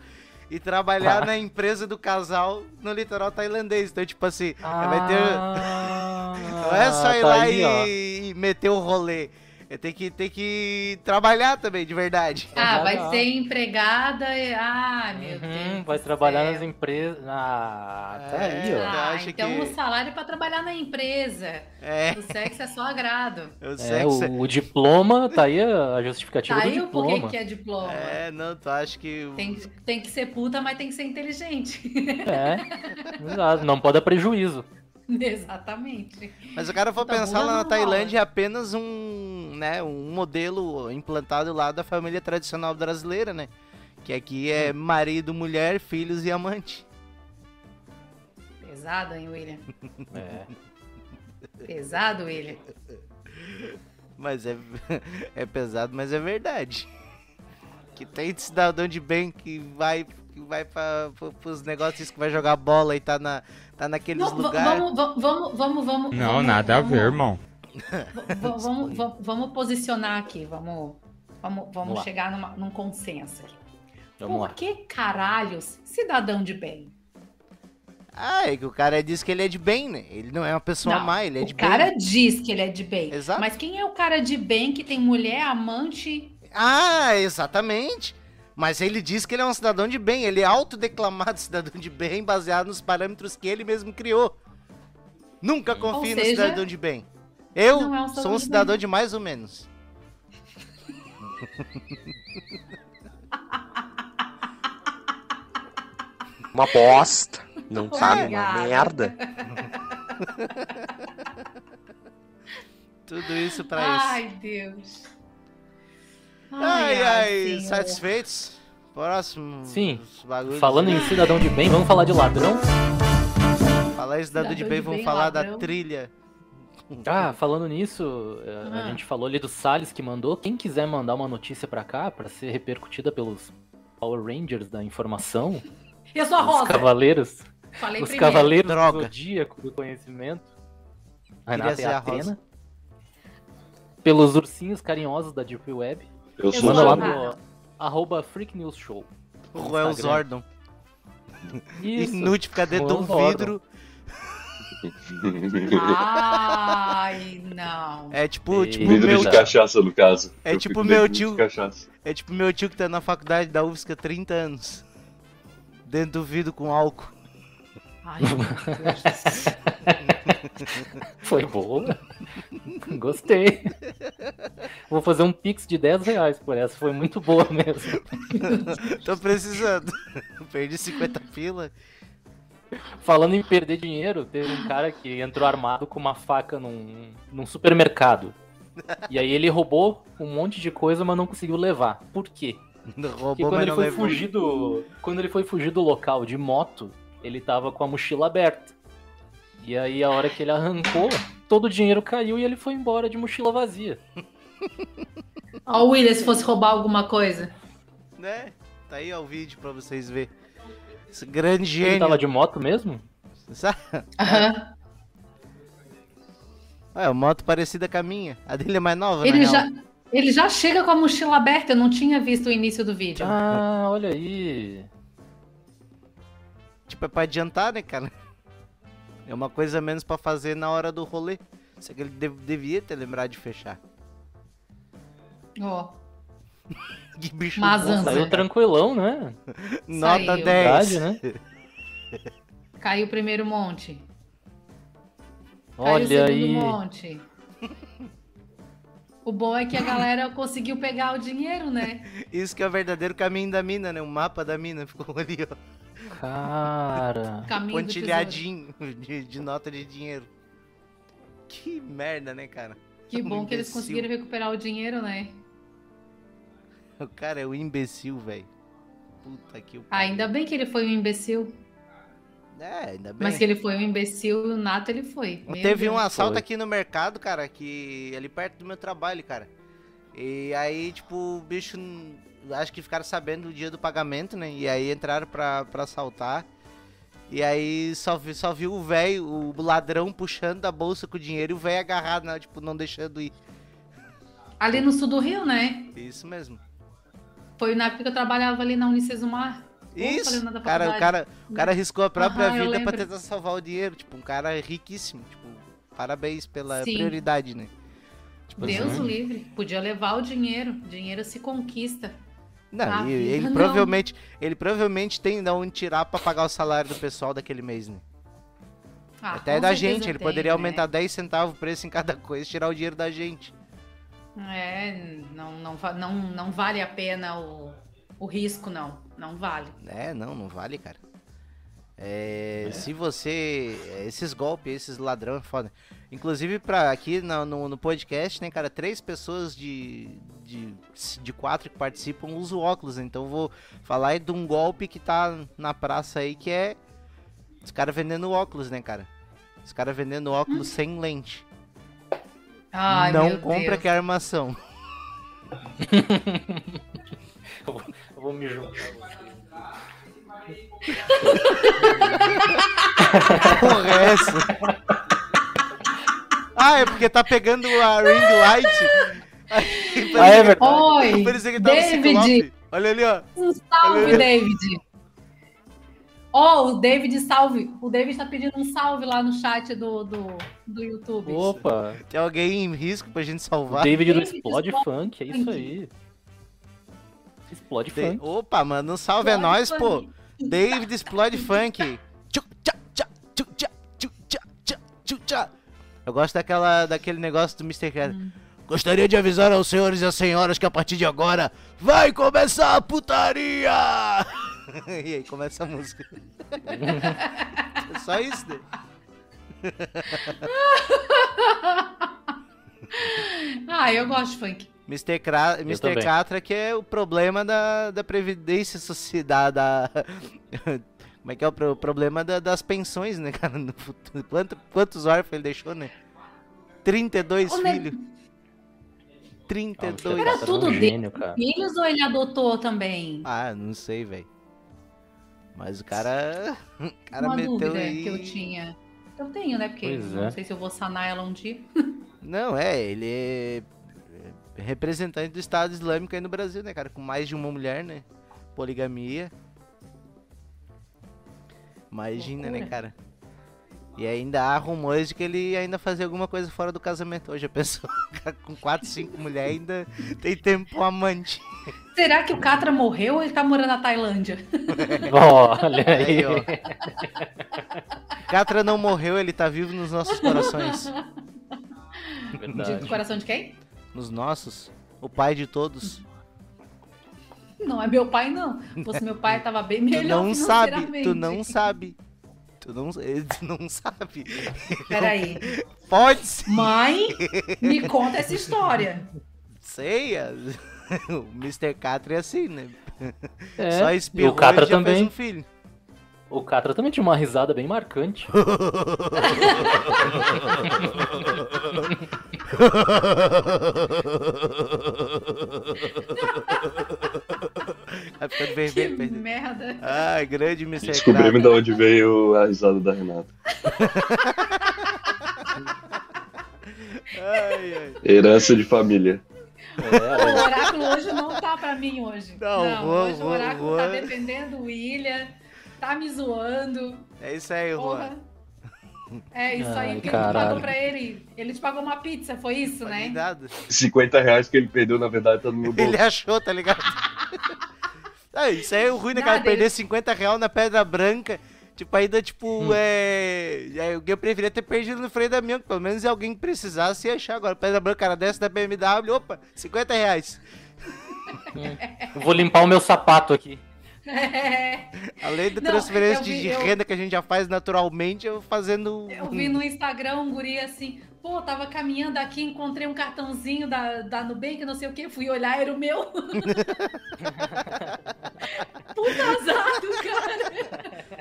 E trabalhar Tá. na empresa do casal no litoral tailandês. Então, tipo assim, vai ter. Ah, Não é só ir tá lá aí, e, e meter o rolê. É ter que, ter que trabalhar também, de verdade. Ah, vai ser empregada. e- Ah, meu Uhum, Deus. vai trabalhar céu. nas empresas. Ah, tá É, aí, ó. Ah, acha então que- o salário é pra trabalhar na empresa. É, O sexo é só agrado. eu É, que você- o, o diploma, tá aí a justificativa Tá do aí o porquê diploma. que é diploma. É, não, tu acha que. Tem, tem que ser puta, mas tem que ser inteligente. É, exato, não pode dar prejuízo. Exatamente. Mas o cara for Tá pensar lá na Tailândia é apenas um, né, um modelo implantado lá da família tradicional brasileira, né? Que aqui é marido, mulher, filhos e amante. Pesado, hein, William? É. Pesado, William. Mas é, é pesado, mas é verdade. Que tem cidadão de bem que vai, que vai para os negócios que vai jogar bola e tá, na, tá naqueles lugares. vamos, va- vamos, vamos, vamos. Não, vamos- nada a vamos- ver, irmão. va- va- Vamos, va- vamos posicionar aqui, vamos, vamos, vamos chegar numa- num consenso aqui. Vamos Por lá. que caralhos cidadão de bem? Ah, é que o cara diz que ele é de bem, né? Ele não é uma pessoa Não, má, ele é o de cara bem. diz que ele é de bem. Exato. Mas quem é o cara de bem que tem mulher, amante? Ah, exatamente. Mas ele diz que ele é um cidadão de bem. Ele é autodeclamado cidadão de bem, baseado nos parâmetros que ele mesmo criou. Nunca confie no seja, cidadão de bem. Eu é um cidadão sou um de cidadão bem. de mais ou menos. Uma bosta. Não sabe, uma merda. Tudo isso pra isso. Ai, Deus. Ai, ai, Senhor. satisfeitos? Próximo. Sim. os. Falando em cidadão de bem, vamos falar de ladrão? Falar em cidadão de Cidadão bem, de vamos bem, falar da ladrão. trilha. Ah, falando nisso, eh, a Ah. gente falou ali do Salles que mandou. Quem quiser mandar uma notícia pra cá, pra ser repercutida pelos Power Rangers da informação, Eu sou a os Rosa. cavaleiros, Falei os primeiro. cavaleiros Droga. do zodíaco do conhecimento, Renata e. Atena, pelos ursinhos carinhosos da Deep Web, Eu sou manda lá no arroba Freak News Show. O Roel. Zordon. Isso. Inútil ficar dentro de um Roel Zordon. vidro. Ai, não. É tipo, tipo Vidro meu de cachaça, no caso. É Eu tipo meu tio-. É tipo meu tio que tá na faculdade da UFSC há 30 anos. Dentro do vidro com álcool. Ai, meu Deus do céu. Foi boa. Gostei. Vou fazer um pix de 10 reais por essa. Foi muito boa mesmo. Tô precisando. Perdi 50 pila. Falando em perder dinheiro, teve um cara que entrou armado com uma faca num, num supermercado. E aí ele roubou um monte de coisa, mas não conseguiu levar. Por quê? Porque Roubou, quando mas ele não foi levou. fugir do. Quando ele foi fugir do local de moto, ele tava com a mochila aberta. E aí a hora que ele arrancou, todo o dinheiro caiu e ele foi embora de mochila vazia. Ó, o William, se fosse roubar alguma coisa. Né? Tá aí ó, o vídeo pra vocês verem. Esse grande Ele gênio. tava de moto mesmo? Sabe? Aham. É, uma moto parecida com a minha. A dele é mais nova, Ele na já, real. ele já chega com a mochila aberta, eu não tinha visto o início do vídeo. Ah, olha aí. Tipo, é pra adiantar, né, cara? É uma coisa a menos pra fazer na hora do rolê. Só que ele dev- devia ter lembrado de fechar. Ó, Que bicho Mazanza. bom, Saiu né? tranquilão, né? Nota Saiu. 10. Verdade, né? caiu o primeiro monte. Caiu o Olha segundo aí. monte. O bom é que a galera conseguiu pegar o dinheiro, né? Isso que é o verdadeiro caminho da mina, né? O mapa da mina ficou ali, ó. Cara. Caminho do Pontilhadinho de, de nota de dinheiro. Que merda, né, cara? Que bom que eles conseguiram recuperar o dinheiro, né? O cara é o imbecil, velho. Puta que o Ainda bem que ele foi um imbecil. É, ainda bem. Mas que ele foi um imbecil, o nato ele foi. Meu Teve um Deus. assalto Foi. aqui no mercado, cara, que ali perto do meu trabalho, cara. E aí, tipo, o bicho, acho que ficaram sabendo do dia do pagamento, né? E aí entraram pra, pra assaltar. E aí só, vi, só viu o velho, o ladrão puxando da bolsa com o dinheiro e o velho agarrado, né? Tipo, não deixando ir. Ali no sul do Rio, né? Isso mesmo. Foi na época que eu trabalhava ali na Unicesumar. Pô, Isso, da cara, o cara, o cara arriscou a própria Aham, vida pra lembro. tentar salvar o dinheiro. Tipo, um cara riquíssimo. Tipo, parabéns pela Sim. prioridade, né? Tipo Deus assim, o livre. Podia levar o dinheiro. Dinheiro se conquista. Não, A e vida ele não. provavelmente, ele provavelmente tem de onde tirar pra pagar o salário do pessoal daquele mês, né? Ah, Até da gente, ele tem, poderia né? aumentar 10 centavos o preço em cada coisa e tirar o dinheiro da gente. É, não, não, não, não vale a pena o, o risco, não. Não vale. É, não, não vale, cara. É, Se você. Esses golpes, esses ladrão é foda. Inclusive, pra aqui no, no, no podcast, né, cara, três pessoas de, de, de quatro que participam usam óculos. Então eu vou falar aí de um golpe que tá na praça aí que é. Os caras vendendo óculos, né, cara? Os caras vendendo óculos sem lente. Ai, não meu compra Deus. que é armação. Eu vou me juntar. Porra, é essa? Ah, é porque tá pegando a ring light. Aí, Ah, é verdade. Oi, que no David. Olha ali, ó. Um salve, Olha. David. Ó, o David salve. O David tá pedindo um salve lá no chat do, do, do YouTube. Opa! Tem alguém em risco pra gente salvar. David do David Explode Explode Funk, é isso aí. Explode Tem- Funk. Opa, mano, um salve é Explode nós, funk. pô. David Explode Funk. Tchá, tchu, tchá, tchu, tchá, tchá, tchu, tchá. Eu gosto daquela, daquele negócio do Mr. Cat. Hum. Gostaria de avisar aos senhores e às senhoras que a partir de agora vai começar a putaria! e aí começa a música. é só isso, né? Ah, eu gosto de funk. Mr. Cra Mr. Catra, que é o problema da, da Previdência Social. Da, como é que é o pro- problema da- das pensões, né, cara? No futuro. Quanto- quantos órfãos ele deixou, né? 32 Ô, né? filhos. Ah, 32. Era Catra é tudo dele. Filhos ou ele adotou também? Ah, não sei, velho. Mas o cara. O cara Uma meteu dúvida aí. que eu tinha. Eu tenho, né? Porque Pois não é. sei se eu vou sanar ela um dia. Não, é, ele é é representante do Estado Islâmico aí no Brasil, né, cara? Com mais de uma mulher, né? Poligamia. Imagina, né, cara? E ainda há rumores de que ele ainda fazia alguma coisa fora do casamento. Hoje a pessoa com 4, 5 mulheres ainda tem tempo pro amante. Será que o Catra morreu ou ele tá morando na Tailândia? Olha aí. Ó. Catra não morreu, ele tá vivo nos nossos corações. De, Verdade. do coração de quem? Nos nossos. O pai de todos. Não é meu pai, não. Se fosse meu pai, tava bem Tu melhor não sabe, tu não sabe. Tu não, ele não sabe. Peraí. Pode ser. Mãe, me conta essa história. Sei, o Mr. Catra é assim, né? É, Só e espirrou o Catra e já fez também. um filho. O Catra também tinha uma risada bem marcante. Tá ficando Que vermelho. perdeu. merda. Ai, grande Mr. Descobrimos de onde veio a risada da Renata. Ai, ai. Herança de família. É, O oráculo hoje não tá pra mim hoje. Não, Não, vou- hoje vou- o oráculo vou- tá defendendo o William. Tá me zoando. É isso aí, Juan. É isso Ai, aí que caralho. pagou pra ele. Ele te pagou uma pizza, foi isso, né? ligado? 50 reais que ele perdeu, na verdade, tá no meu bolso. Ele achou, tá ligado? Ah, isso aí é o ruim, né, cara? Nada, Perder ele- 50 reais na Pedra Branca. Tipo, ainda, tipo, Hum. é... é. Eu preferia ter perdido no freio da minha, pelo menos se alguém precisasse achar agora. Pedra Branca, cara, desce da BMW, opa, 50 reais. Eu vou limpar o meu sapato aqui. É, Além da Não, transferência eu de, vi- de eu- renda que a gente já faz naturalmente, eu fazendo. eu vi no Instagram um guri assim, pô, tava caminhando aqui, encontrei um cartãozinho da, da Nubank, não sei o que, fui olhar, era o meu. Puta azar do cara.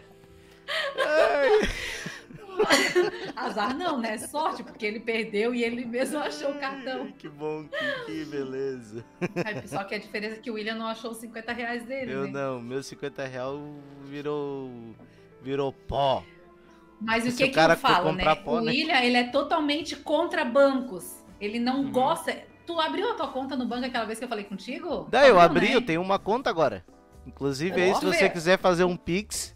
Azar não, né? Sorte, porque ele perdeu e ele mesmo achou o cartão. Que bom, que, que beleza. Aí, Só que a diferença é que o William não achou os 50 reais dele, Eu né? não, meu 50 reais virou. virou pó. Mas o que que cara eu falo, né? pó, o né? William, ele é totalmente contra bancos. Ele não Uhum. gosta... Tu abriu a tua conta no banco aquela vez que eu falei contigo? Daí eu abri, né? eu tenho uma conta agora. Inclusive aí, se você quiser fazer um Pix,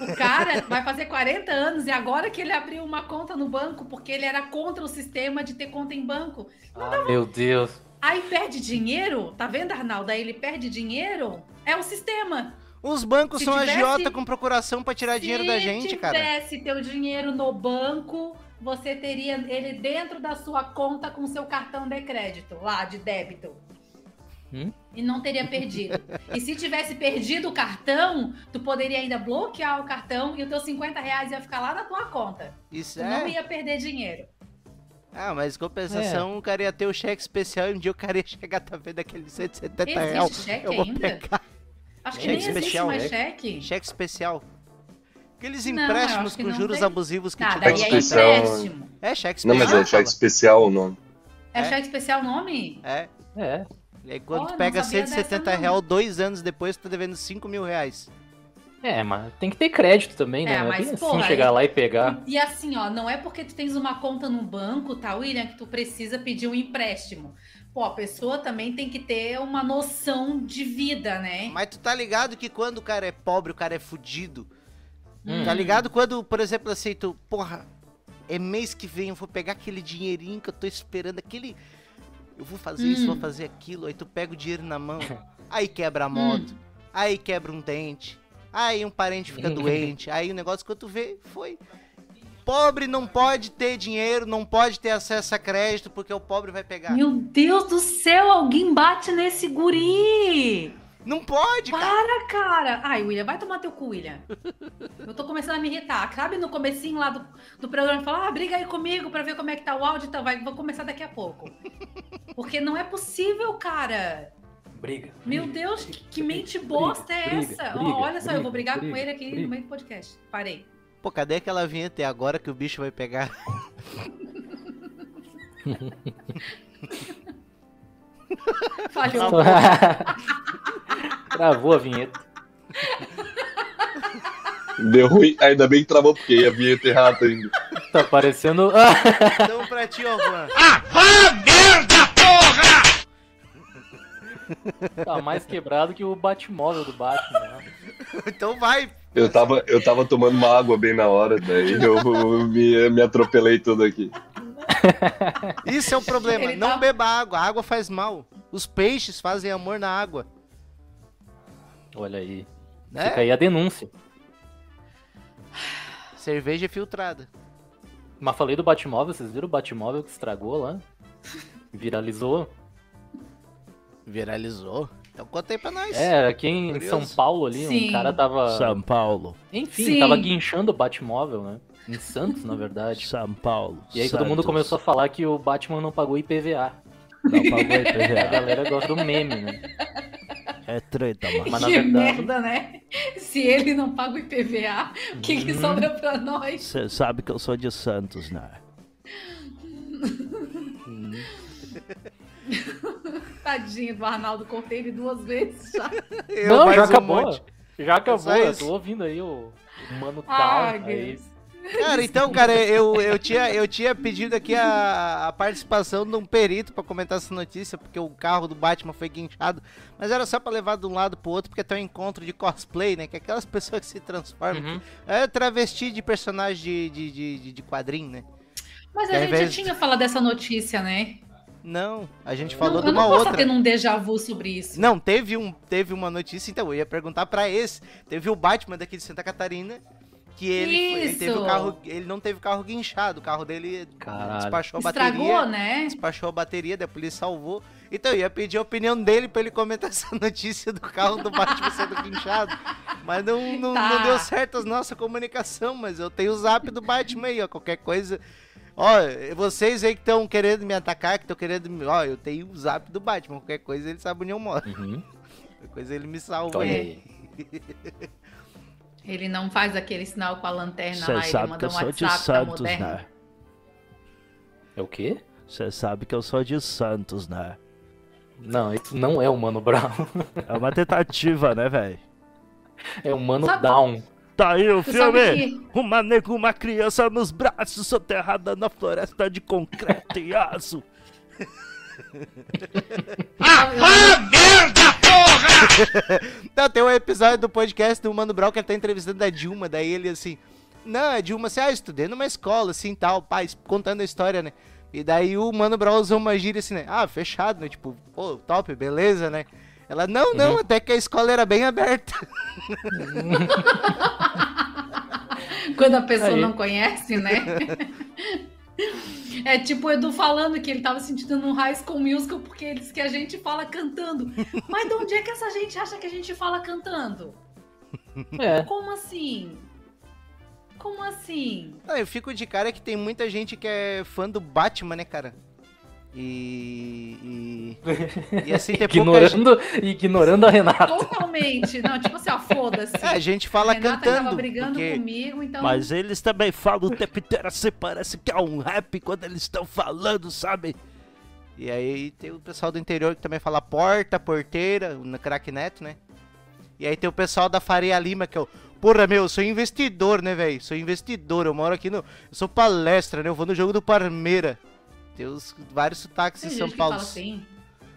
O cara vai fazer 40 anos e agora que ele abriu uma conta no banco porque ele era contra o sistema de ter conta em banco. Ah, meu Deus. Aí perde dinheiro, tá vendo, Arnaldo? Aí ele perde dinheiro, é o sistema. Os bancos Se são tivesse- agiota com procuração pra tirar dinheiro da gente, Se cara. tivesse teu dinheiro no banco, você teria ele dentro da sua conta com seu cartão de crédito, lá de débito. Hum? E não teria perdido. e se tivesse perdido o cartão, tu poderia ainda bloquear o cartão e os teus 50 reais ia ficar lá na tua conta. Isso Tu não é. ia perder dinheiro. Ah, mas compensação, É. o cara ia ter o cheque especial e um dia o cara ia chegar, vendo aqueles 170 Existe reais. cheque Eu vou ainda? pegar. Acho que Cheque nem existe especial, mais né? cheque. Cheque especial. Aqueles Não, empréstimos com não juros tem. abusivos que Ah, te dão. é especial, empréstimo. É cheque Não, especial. mas é cheque especial o nome. É, É. cheque especial o nome? É. É. E aí quando não pega sabia 170 dessa, não. reais, dois anos depois, tu tá devendo 5 mil reais. É, mas tem que ter crédito também, né? É, Não é mas, bem assim porra, chegar é- lá e pegar. E assim, ó, não é porque tu tens uma conta no banco, tá, William, que tu precisa pedir um empréstimo. Pô, a pessoa também tem que ter uma noção de vida, né? Mas tu tá ligado que quando o cara é pobre, o cara é fudido. Hum. Tá ligado? Quando, por exemplo, assim, tu, porra, é mês que vem, eu vou pegar aquele dinheirinho que eu tô esperando, aquele. Eu vou fazer isso, Hum. vou fazer aquilo, aí tu pega o dinheiro na mão, aí quebra a moto, aí quebra um dente, aí um parente fica doente, aí o negócio que tu vê foi. Pobre não pode ter dinheiro, não pode ter acesso a crédito, porque o pobre vai pegar. Meu Deus do céu, alguém bate nesse guri! Não pode, cara. Para, cara! Ai, William, vai tomar teu cu, William. Eu tô começando a me irritar. Sabe no comecinho lá do, do programa, falar, ah, briga aí comigo pra ver como é que tá o áudio, então vai, vou começar daqui a pouco. Porque não é possível, cara. Briga. Meu Deus, que, que mente bosta é briga, essa? Briga, olha só, eu vou briga, brigar com briga, ele aqui briga. no meio do podcast. Parei. Pô, cadê aquela vinheta? É agora que o bicho vai pegar. Falhou. Travou a vinheta. Deu ruim, ainda bem que travou porque a vinheta errada ainda. Tá parecendo. Então pra ti, ó, Juan. tá mais quebrado que o Batmóvel do Batman. né? Então vai. Eu tava, eu tava tomando uma água bem na hora, daí eu me, me atropelei todo aqui. Isso é o problema. Ele Não tá- beba água. A água faz mal. Os peixes fazem amor na água. Olha aí. Né? Fica aí a denúncia. Cerveja filtrada. Mas falei do Batmóvel, vocês viram o Batmóvel que estragou lá? Viralizou. Viralizou. Então conta aí pra nós. É, aqui em Curioso. São Paulo ali, Sim. um cara tava. Paulo. Enfim, Sim. tava guinchando o Batmóvel, né? Em Santos, na verdade. São Paulo. E aí todo mundo começou a falar que o Batman não pagou IPVA. Não pagou A IPVA. galera gosta do meme, né? É treta, mano. Mas na que verdade- merda, né? Se ele não paga o IPVA, o que, que Uhum. sobra pra nós? Você sabe que eu sou de Santos, né? Tadinho do Arnaldo, cortei ele duas vezes já. Eu não, já um acabou. monte. já acabou. Só Eu tô ouvindo aí o, o Mano Tal. Ai, aí. Cara, então, cara, eu, eu, tinha, eu tinha pedido aqui a, a participação de um perito pra comentar essa notícia, porque o carro do Batman foi guinchado, mas era só pra levar de um lado pro outro, porque tem um encontro de cosplay, né? Que é aquelas pessoas que se transformam. Uhum. É travesti de personagem de, de, de, de- quadrinho, né? Mas a gente já tinha falado dessa notícia, né? Não, a gente falou não, de eu uma não posso outra. ter um déjà vu sobre isso. Não, teve, um, teve uma notícia, então, eu ia perguntar pra esse. Teve o Batman daqui de Santa Catarina, que ele, ele teve o carro. Ele não teve o carro guinchado, o carro dele Caralho. despachou a Estragou, bateria. né? Despachou a bateria, daí a polícia salvou. Então, eu ia pedir a opinião dele pra ele comentar essa notícia do carro do Batman sendo guinchado. Mas não, não, Tá. não deu certo a nossa comunicação, mas eu tenho o zap do Batman aí, ó. Qualquer coisa. Ó, vocês aí que estão querendo me atacar, que estão querendo me. Ó, eu tenho o zap do Batman. Qualquer coisa ele sabe onde eu moro. Uhum. Qualquer coisa ele me salva Olha aí. aí. Ele não faz aquele sinal com a lanterna Você lá, ele sabe que manda eu um sou de WhatsApp Santos, né? É o quê? Você sabe que eu sou de Santos, né? Não, isso não é o Mano Brown. É uma tentativa, né, velho? É o Mano Sabe- Down. Tá aí o Tu filme! que- Uma nega, uma criança nos braços, soterrada na floresta de concreto e aço. Não, tem um episódio do podcast do Mano Brown que ele tá entrevistando a Dilma, daí ele assim. Não, a Dilma assim, ah, eu estudei numa escola, assim tal, pai, contando a história, né? E daí o Mano Brown usou uma gíria assim, né? Ah, fechado, né? Tipo, pô, top, beleza, né? Ela, não, não, Uhum. até que a escola era bem aberta. Quando a pessoa Aí. não conhece, né? É tipo o Edu falando que ele tava sentindo num High School Musical porque ele disse que a gente fala cantando. Mas de onde é que essa gente acha que a gente fala cantando? É. Como assim? Como assim? Não, eu fico de cara que tem muita gente que é fã do Batman, né, cara? E. E, e assim, tem pouca gente. Ignorando, ignorando a Renata. Totalmente. Não, tipo assim, ó, foda-se. É, a gente fala Renata cantando. tava brigando porque... comigo, então. Mas eles também falam o tempo inteiro assim, parece que é um rap quando eles estão falando, sabe? E aí tem o pessoal do interior que também fala porta, porteira, no crack neto, né? E aí tem o pessoal da Faria Lima que é o. Porra, meu, eu sou investidor, né, velho? Sou investidor, eu moro aqui no. Eu sou palestra, né? Eu vou no jogo do Parmeira. Tem os vários sotaques tem em São Paulo. assim.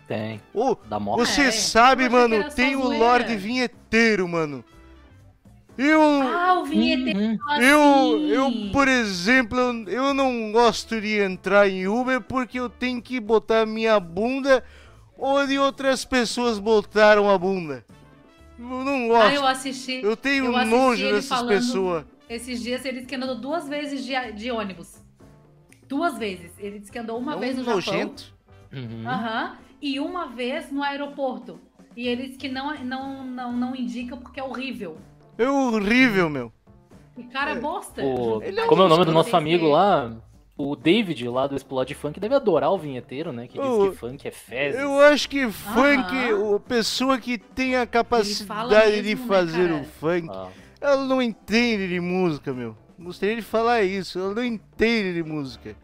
Tem. Ô, Da morte. você É, sabe, mano, tem o. Lorde Vinheteiro, mano. Eu. Ah, o vinheteiro Uhum. fala Eu, eu, por exemplo, eu- não gosto de entrar em Uber porque eu tenho que botar minha bunda onde outras pessoas botaram a bunda. Eu não Ah, gosto. eu assisti. eu tenho eu assisti nojo dessas pessoas. Esses dias ele disse que andou duas vezes de, de ônibus. Duas vezes. Ele disse que andou uma É um vez no Japão. nojento. Uhum. Aham. E uma vez no aeroporto. E ele disse que não, não, não, não indica porque é horrível. É horrível, meu. E cara bosta. O- Ele é como é o nome do nosso amigo lá? O David, lá do Explode Funk, deve adorar o vinheteiro, né? Que diz Ô, que funk é fezes. Eu acho que funk, a pessoa que tem a capacidade de mesmo, né, fazer cara? o funk, Ah, ela não entende de música, meu. Gostaria de falar isso, ela não entende de música.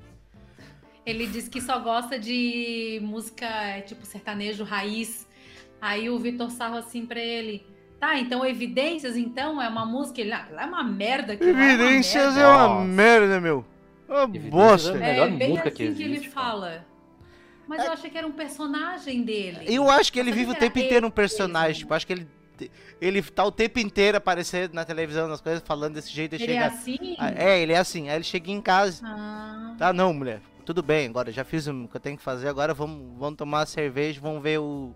Ele diz que só gosta de música é, tipo sertanejo raiz. Aí o Vitor Sarro assim pra ele. Tá, então Evidências então é uma música. Ele, ah, é uma merda. aquilo lá é uma Evidências merda." é uma merda, meu. Uma Evidências bosta. é- É, melhor bem música assim que que, ele existe, cara. fala. Mas eu achei que era um personagem dele. Eu acho que ele vive o que tempo inteiro um personagem. mesmo? Tipo, acho que ele, ele tá o tempo inteiro aparecendo na televisão, nas coisas, falando desse jeito. e Ele é chega... assim? Ah, É, ele é assim. Aí ele chega em casa. Ah, Ah, não, mulher. Tudo bem, agora já fiz o que eu tenho que fazer. Agora vamos, vamos tomar uma cerveja, vamos ver o,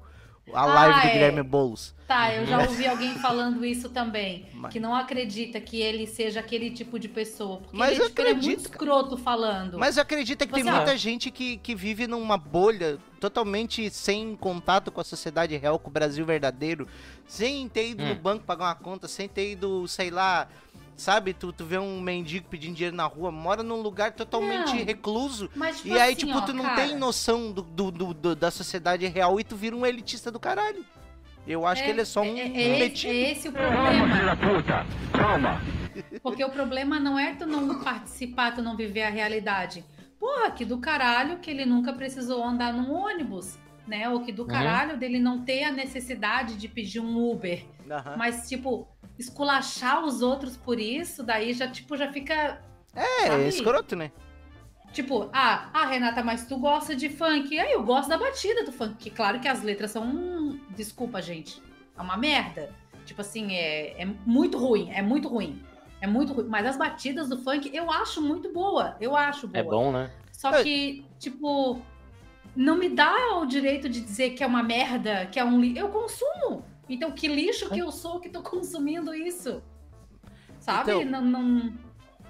a Ah, live do é. Guilherme Boulos. tá, eu já ouvi alguém falando isso também. Mas- Que não acredita que ele seja aquele tipo de pessoa. Porque Mas ele, eu tipo, ele é acredito, muito escroto falando. Mas acredita que tem Você- é. muita gente que, que vive numa bolha totalmente sem contato com a sociedade real, com o Brasil verdadeiro, sem ter ido no Hum. banco pagar uma conta, sem ter ido, sei lá, sabe? Tu, tu vê um mendigo pedindo dinheiro na rua, mora num lugar totalmente Não. recluso. Mas, tipo E aí, assim, tipo, ó, tu não cara, tem noção do, do- do- do- da sociedade real e tu vira um elitista do caralho. Eu acho que ele é só um é, é, metido. é esse o problema. Porque o problema não é tu não participar, tu não viver a realidade. Porra, que do caralho que ele nunca precisou andar num ônibus, né? Ou que do Uhum. caralho dele não ter a necessidade de pedir um Uber. Aham. Mas, tipo, esculachar os outros por isso, daí já, tipo, já fica É, Sabe? é escroto, né? Tipo, ah, ah, Renata, mas tu gosta de funk? Aí eu gosto da batida do funk. Claro que as letras são. hum, desculpa, gente. É uma merda. Tipo assim, é, é muito ruim. É muito ruim. É muito ruim. Mas as batidas do funk eu acho muito boa. Eu acho boa. É bom, né? Só que, tipo, não me dá o direito de dizer que é uma merda, que é um lixo. Eu consumo. Então, que lixo que eu sou que tô consumindo isso? Sabe? Então- não, não...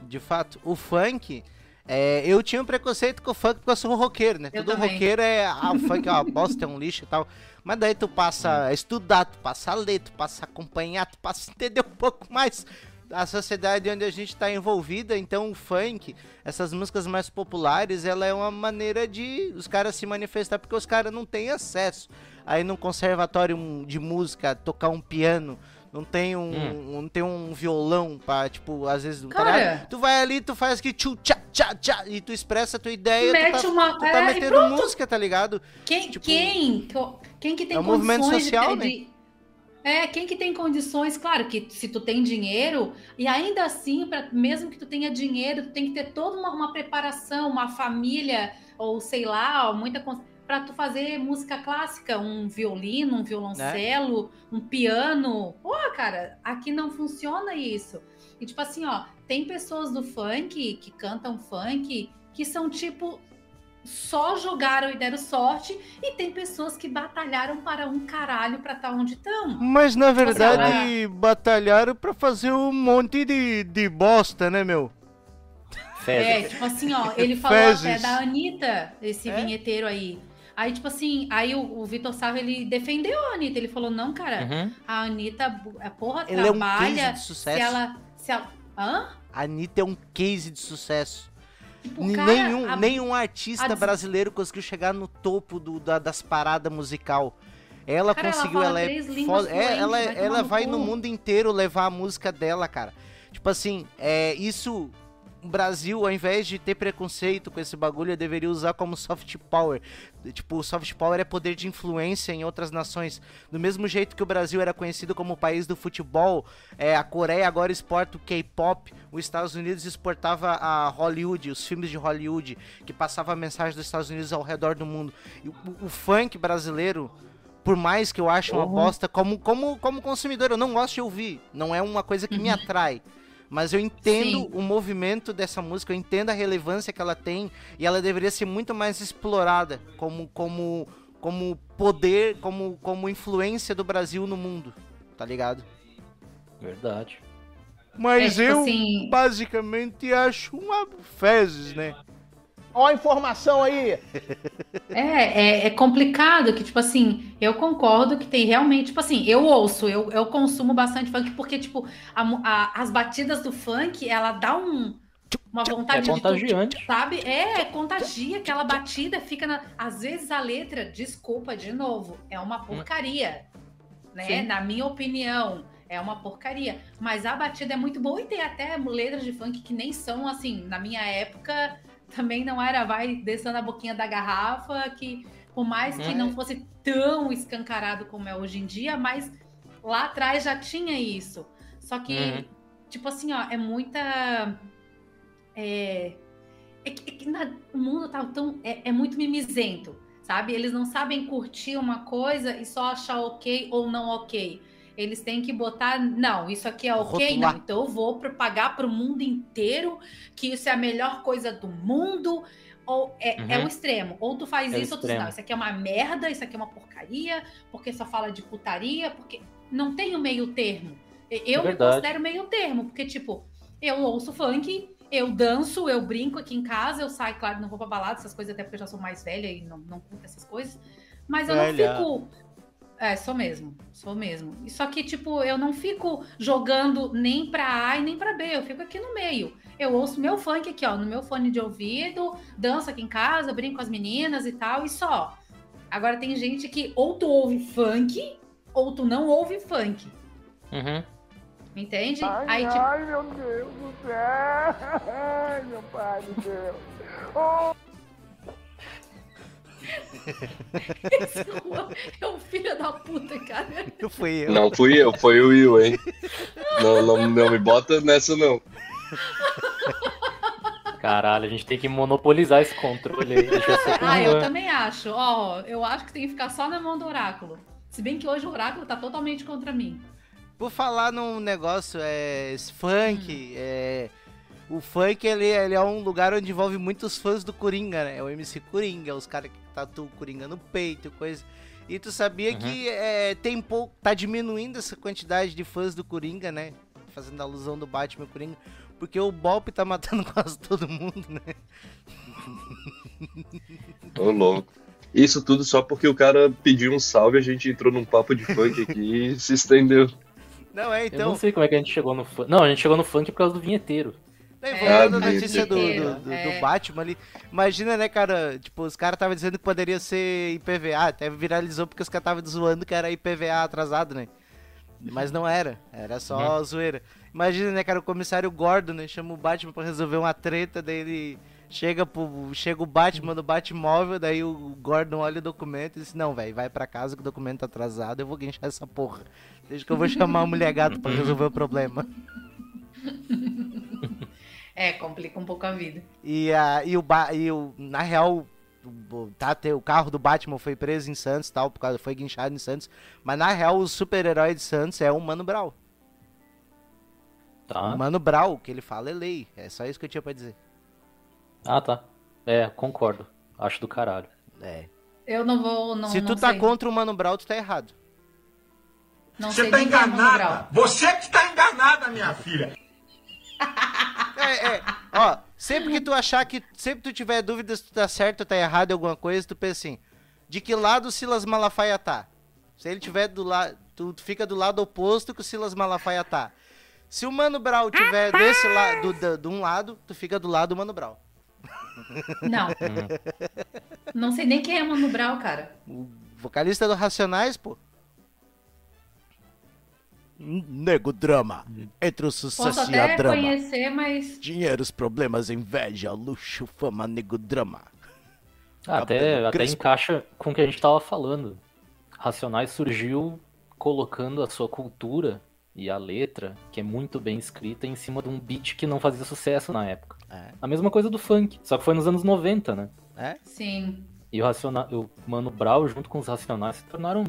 De fato, o funk. é, eu tinha um preconceito com o funk porque eu sou roqueiro, né? Eu Todo também. roqueiro é. Ah, o funk é uma bosta, é um lixo e tal. Mas daí tu passa a estudar, tu passa a ler, tu passa a acompanhar, tu passa a entender um pouco mais a sociedade onde a gente tá envolvida. Então o funk, essas músicas mais populares, ela é uma maneira de os caras se manifestar porque os caras não têm acesso. Aí num conservatório de música, tocar um piano. Não tem um, não tem um violão pra, tipo, às vezes. Cara. tu vai ali, tu faz que tchu, tchá, tchá, tchá, e tu expressa a tua ideia. Mete tu tá, uma- tu tá é, metendo música, tá ligado? Quem, Tipo, quem, quem que tem é um movimento condições de- social, de, É, quem que tem condições, claro que se tu tem dinheiro, e ainda assim, pra, mesmo que tu tenha dinheiro, tu tem que ter toda uma, uma preparação, uma família, ou sei lá, muita para tu fazer música clássica, um violino, um violoncelo, um piano. Pô, cara, aqui não funciona isso. E tipo assim, ó, tem pessoas do funk que cantam funk que são tipo só jogaram e deram sorte, e tem pessoas que batalharam para um caralho para estar onde estão. Mas na verdade, batalharam pra fazer um monte de, de bosta, né, meu? É, tipo assim, ó, ele falou Fezes. até da Anitta, esse É? vinheteiro aí. Aí, tipo assim, aí o, o Vitor Sarro, ele defendeu a Anitta. Ele falou, não, cara, Uhum. a Anitta, a porra, Ele é um trabalha. case de sucesso. Se ela. Se ela hã? A Anitta é um case de sucesso. Tipo, cara, nenhum, a- nenhum artista a brasileiro conseguiu chegar no topo do- da- das paradas musical. Ela Cara, ela conseguiu, fala ela, é foda. É, ela, vai tomar ela no vai cu. no mundo inteiro levar a música dela, cara. Tipo assim, é, isso. O Brasil, ao invés de ter preconceito com esse bagulho, deveria usar como soft power. Tipo, o soft power é poder de influência em outras nações. Do mesmo jeito que o Brasil era conhecido como o país do futebol, é, a Coreia agora exporta o K-pop, os Estados Unidos exportava a Hollywood, os filmes de Hollywood, que passava a mensagem dos Estados Unidos ao redor do mundo. E o, o funk brasileiro, por mais que eu ache uma Uhum. bosta, como, como, como consumidor, eu não gosto de ouvir. Não é uma coisa que me atrai. Mas eu entendo Sim. o movimento dessa música, eu entendo a relevância que ela tem e ela deveria ser muito mais explorada como, como, como poder, como, como influência do Brasil no mundo, tá ligado? Verdade. Mas É, tipo eu assim- basicamente acho uma fezes, né? Ó a informação aí. É, é, é complicado que, tipo assim, eu concordo que tem realmente, tipo assim, eu ouço, eu, eu consumo bastante funk, porque, tipo, a a- as batidas do funk, ela dá um, uma vontade É de contagiante. tipo, sabe? É, contagia, aquela batida fica na. Às vezes a letra, desculpa de novo, é uma porcaria, né? Sim. Na minha opinião. É uma porcaria. Mas a batida é muito boa e tem até letras de funk que nem são assim. Na minha época, também não era vai descendo a boquinha da garrafa, que por mais que Uhum. não fosse tão escancarado como é hoje em dia, mas lá atrás já tinha isso. Só que, Uhum. tipo assim, ó, é muita. É, é que, é na- o mundo tá tão. É, é muito mimizento, sabe? Eles não sabem curtir uma coisa e só achar ok ou não ok. Eles têm que botar, não, isso aqui é ok, Rotular. não. Então eu vou propagar para o mundo inteiro que isso é a melhor coisa do mundo. Ou é, é Uhum. o extremo. Ou tu faz É isso, ou tu não, isso aqui é uma merda, isso aqui é uma porcaria, porque só fala de putaria, porque não tem o meio termo. Eu É me considero meio termo, porque, tipo, eu ouço funk, eu danço, eu brinco aqui em casa, eu saio, claro, não vou pra balada, essas coisas, até porque eu já sou mais velha e não, não curto essas coisas. Mas eu Velha. não fico. É, sou mesmo, sou mesmo. E Só que, tipo, eu não fico jogando nem pra A e nem pra B, eu fico aqui no meio. Eu ouço meu funk aqui, ó, no meu fone de ouvido, danço aqui em casa, brinco com as meninas e tal, e só. Agora tem gente que ou tu ouve funk, ou tu não ouve funk. Uhum. Entende? Ai, Aí, tipo, ai, meu Deus do céu. Ai, meu pai do céu. Oh. esse Juan é um filho da puta, cara. Não fui eu. Não fui eu, foi o Will, hein? Não, não, não me bota nessa, não. Caralho, a gente tem que monopolizar esse controle aí. Ah, eu também acho. Ó, eu acho que tem que ficar só na mão do oráculo. Se bem que hoje o oráculo tá totalmente contra mim. Por falar num negócio, é. Funk, é. O funk, ele, ele é um lugar onde envolve muitos fãs do Coringa, né? É o MC Coringa, os caras que tatuam o Coringa no peito, coisa. E tu sabia Uhum. que é, tem pouco. tá diminuindo essa quantidade de fãs do Coringa, né? Fazendo alusão do Batman e Coringa. Porque o Bop tá matando quase todo mundo, né? Ô, louco. Isso tudo só porque o cara pediu um salve, a gente entrou num papo de funk aqui e se estendeu. Não, é Eu então. não sei como é que a gente chegou no funk. Não, a gente chegou no funk por causa do vinheteiro. Daí, É, voltando Ah, a notícia do, do, do- é. do Batman ali. Imagina, né, cara? Tipo, os caras estavam dizendo que poderia ser IPVA. Até viralizou porque os caras estavam zoando que era IPVA atrasado, né? Mas não era. Era só zoeira. Imagina, né, cara? O comissário Gordon, né? Chama o Batman pra resolver uma treta. Daí ele chega, pro, chega o Batman no Batmóvel. Daí o Gordon olha o documento e diz: Não, velho, vai pra casa que o documento tá atrasado. Eu vou guinchar essa porra. Desde que eu vou chamar a mulher gato pra resolver o problema. É, complica um pouco a vida. E, a, e, o, e o, na real, o, tá, o carro do Batman foi preso em Santos tal, por causa, foi guinchado em Santos. Mas na real, o super-herói de Santos é o Mano Brown. Tá. O Mano Brown, o que ele fala é lei. É só isso que eu tinha pra dizer. Ah, tá. É, concordo. Acho do caralho. É. Eu não vou. Não, Se tu não tá sei. contra o Mano Brown, tu tá errado. Não sei nem quem é. Você que está enganada, minha filha. É, é. Ó, sempre que tu achar que. Sempre que tu tiver dúvida se tu tá certo ou tá errado em alguma coisa, tu pensa assim: de que lado o Silas Malafaia tá? Se ele tiver do lado. Tu, fica do lado oposto que o Silas Malafaia tá. Se o Mano Brown tiver desse lado, do, de um lado, tu fica do lado do Mano Brown. Não. Não sei nem quem é Mano Brown, cara. O vocalista do Racionais, pô. Nego drama. Entre o Posso sucesso e a drama. conhecer, mas. Dinheiros, problemas, inveja, luxo, fama, nego drama. Ah, até, até encaixa com o que a gente tava falando. Racionais surgiu colocando a sua cultura e a letra, que é muito bem escrita, em cima de um beat que não fazia sucesso na época. É. A mesma coisa do funk, só que foi nos anos 90, né? Sim. E o, Raciona... o Mano Brown, junto com os Racionais, se tornaram.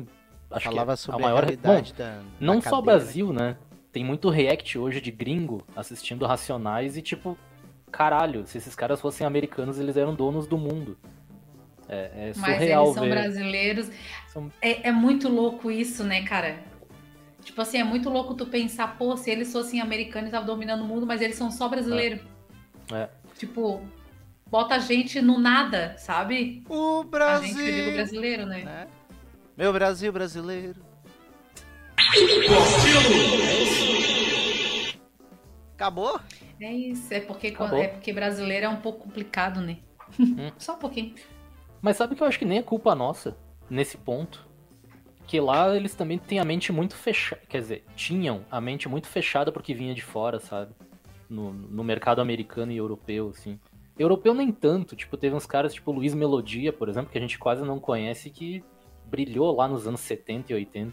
Acho Falava que sobre a maior. a Bom, da, da não só o cadeia, Brasil, né? Tem muito react hoje de gringo assistindo Racionais e tipo, caralho, se esses caras fossem americanos, eles eram donos do mundo. É, é Mas surreal eles são ver. brasileiros. São- É, é muito louco isso, né, cara? Tipo assim, é muito louco tu pensar, pô, se eles fossem americanos, estavam dominando o mundo, mas eles são só brasileiros. É. Tipo, bota a gente no nada, sabe? O A Brasil. gente que eu digo brasileiro, né? né? Meu Brasil brasileiro. Acabou? É isso, é porque, Acabou. é porque brasileiro é um pouco complicado, né? Hum. Só um pouquinho. Mas sabe que eu acho que nem é culpa nossa nesse ponto. Que lá eles também têm a mente muito fechada. Quer dizer, tinham a mente muito fechada porque vinha de fora, sabe? No, no mercado americano e europeu, assim. Europeu nem tanto, tipo, teve uns caras tipo Luiz Melodia, por exemplo, que a gente quase não conhece, que brilhou lá nos anos 70 e 80.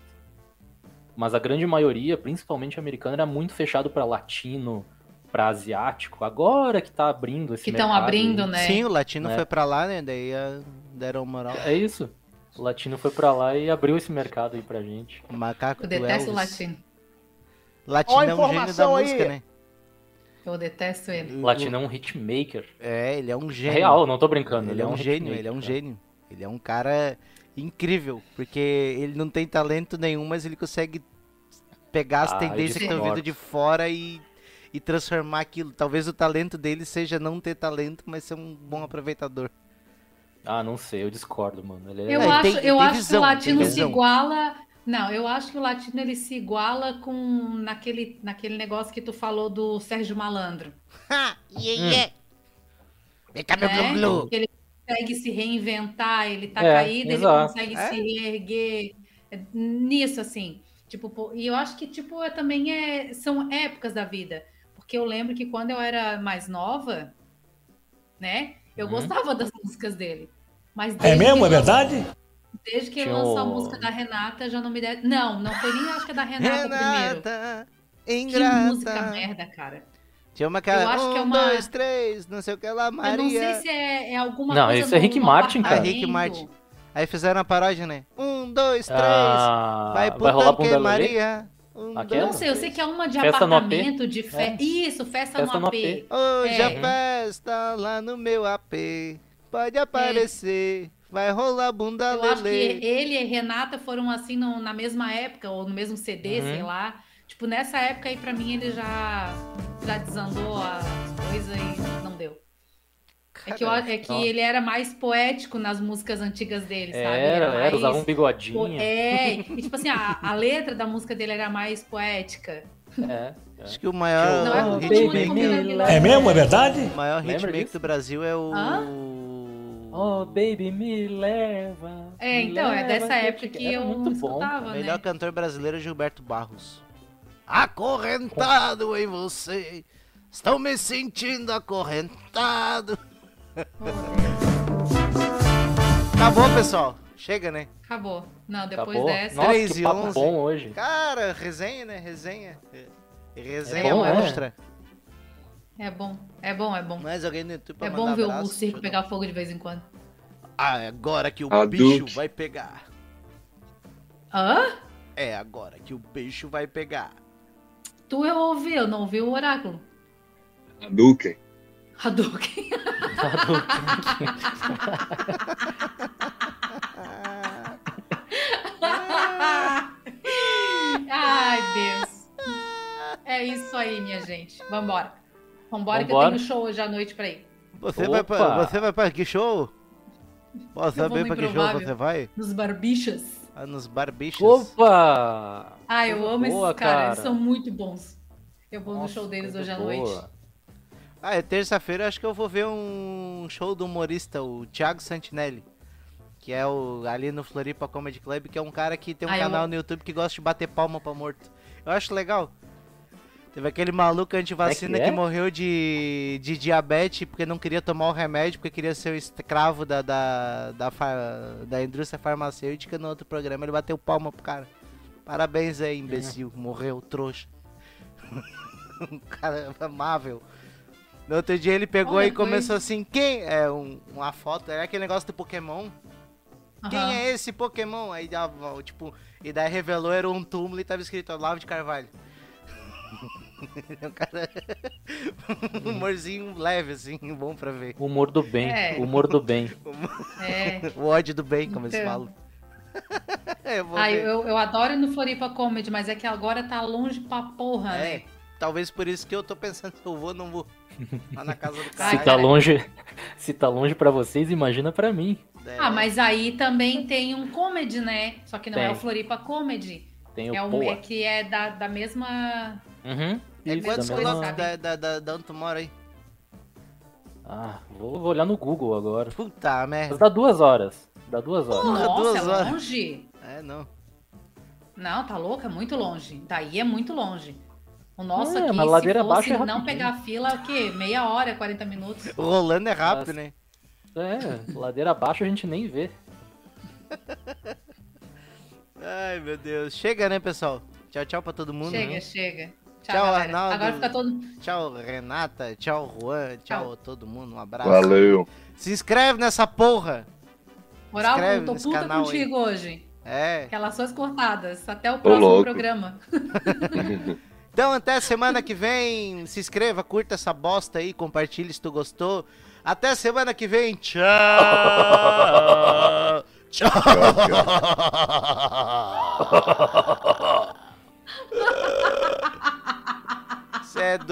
Mas a grande maioria, principalmente americana, era muito fechado pra latino, pra asiático. Agora que tá abrindo esse Que estão abrindo, né? Sim, o latino É. foi pra lá, né? Daí ah, deram moral. É isso. O latino foi pra lá e abriu esse mercado aí pra gente. O macaco Eu detesto o latino. Latino é um gênio da informação aí. música, né? Eu detesto ele. O latino é um hitmaker. É, ele é um É gênio. real, não tô brincando. Ele, é um, gênio, hitmaker, ele é um cara. gênio. Ele é um cara incrível, porque ele não tem talento nenhum, mas ele consegue pegar as Ah, tendências que estão vindo de fora e, e transformar aquilo. Talvez o talento dele seja não ter talento, mas ser um bom aproveitador. Ah, não sei, eu discordo, mano. Ele é... Eu É, acho, tem- eu tem acho visão, que o latino se iguala. Não, eu acho que o latino ele se iguala com naquele, naquele negócio que tu falou do Sérgio Malandro. Ha! Yeah, Hum. yeah. Vem cá, meu né? ele consegue se reinventar, ele tá É, caído, ele exato. consegue É. se reerguer. É Nisso, assim. Tipo, e eu acho que, tipo, é, também é, são épocas da vida. Porque eu lembro que quando eu era mais nova, né? Eu Uhum. gostava das músicas dele. Mas É mesmo? que É verdade? Desde que Tinha lançou a música da Renata, já não me der. Não, não foi nem acho que é da Renata, primeiro. Renata, Que música ingrata. merda, cara. Tinha uma que Eu era acho um, que é uma- dois, três, não sei o que lá, Maria. Eu não sei se é, é alguma Não, coisa esse é Rick Martin, cara. Ah, Rick. Martin. Aí fizeram a paródia, né? Um, dois, três, Ah, vai pro vai rolar tanque, bunda lelê? Maria. Um, Aquela? Eu não sei, eu sei que é uma de Festa no AP? apartamento, de festa. Isso, festa, Festa no no AP. AP. Hoje É. a festa lá no meu AP. Pode aparecer, vai rolar bunda Eu acho que lelê. ele e Renata foram assim no- na mesma época, ou no mesmo CD, Uhum. sei lá. Tipo, nessa época aí, pra mim, ele já, já desandou a coisa e não deu. É que, eu- é que ele era mais poético nas músicas antigas dele, sabe? Ele Era, era, usava um mais- bigodinho. É, e tipo assim, a, a letra da música dele era mais poética. É, é. Acho que o maior Não é hitmaker, aquilo. É mesmo? É verdade? o maior hitmaker do Brasil é o... Hã? Oh, baby, me leva. É, então, é leva dessa te- época que Era eu muito bom. escutava, O né? melhor cantor brasileiro é Gilberto Barros. Acorrentado em você, estou me sentindo acorrentado. Acabou, pessoal. Chega, né? Acabou. Não, depois Acabou? dessa. Nossa, Três que e papo onze. bom hoje. Cara, resenha, né? Resenha. Resenha É bom, monstra. É bom, é bom, é bom. Mais alguém no YouTube pra É bom ver o abraço? circo pegar fogo de vez em quando. Ah, é agora que o A bicho Duke. vai pegar. Hã? É agora que o bicho vai pegar. Tu eu ouvi, eu não ouvi o oráculo. Hadouken. Hadouken. Ai, Deus. É isso aí, minha gente. Vambora. Vambora que eu Vambora. tenho show hoje à noite pra ir. Você vai, pra, Opa. você vai pra que show? Posso saber pra que show você vai? Nos barbichas. Ah, nos barbichos. Opa! Ah, eu amo boa, esses caras. Eles cara. são muito bons. Eu vou no Nossa, show deles hoje à boa. noite. Ah, é terça-feira, acho que eu vou ver um show do humorista, o Thiago Santinelli. Que é o ali no Floripa Comedy Club, que é um cara que tem um Ah, eu- canal no YouTube que gosta de bater palma pra morto. Eu acho legal. Teve aquele maluco antivacina É que, que é? morreu de, de diabetes porque não queria tomar o remédio, porque queria ser o escravo da, da, da, fa- da indústria farmacêutica. No outro programa ele bateu palma pro cara. Parabéns aí, imbecil. Morreu, trouxa. um cara amável. No outro dia ele pegou Olha, e começou foi- assim, quem é um- uma foto, é aquele negócio do Pokémon. Quem Aham. é esse Pokémon? Aí dava, tipo, e daí revelou era um túmulo e tava escrito Olavo de Carvalho. um cara um humorzinho leve assim, bom pra ver. Humor do bem. É. Humor do bem. É. O ódio do bem, como eles Então. falam. eu vou Ai, eu, eu adoro ir no Floripa Comedy, mas é que agora tá longe pra porra, É, né? talvez por isso que eu tô pensando se eu vou ou não vou. Lá na casa do Se cara. tá longe, se tá longe para vocês, imagina pra mim. É. Ah, mas aí também tem um comedy, né? Só que não é Tem. o Floripa Comedy. Tem o É, um, é que é da, da mesma. Uhum. É Isso, quantos quilômetros da, da, da, da onde tu mora aí? Ah, vou, vou olhar no Google agora. Puta Mas merda. dá duas horas. Dá duas horas. Porra, Nossa, duas é horas. longe. É, não. Não, tá louca? É muito longe. Daí é muito longe. O nosso É, aqui, mas ladeira se fosse é não pegar fila, é o quê? Meia hora, 40 minutos. Rolando é rápido, Nossa. né? É, ladeira abaixo a gente nem vê. Ai, meu Deus. Chega, né, pessoal? Tchau, tchau pra todo mundo. Chega, né? chega. Tchau, Tchau. Arnaldo. Agora fica todo. Tchau, Renata. Tchau, Juan. Tchau, Tchau. todo mundo. Um abraço. Valeu. Se inscreve nessa porra. Moral, Escreve eu tô puta canal aí. contigo hoje. É. Relações cortadas. Até o próximo louco. programa. Então, até semana que vem. Se inscreva, curta essa bosta aí. Compartilhe se tu gostou. Até semana que vem. Tchau. Tchau. Cê é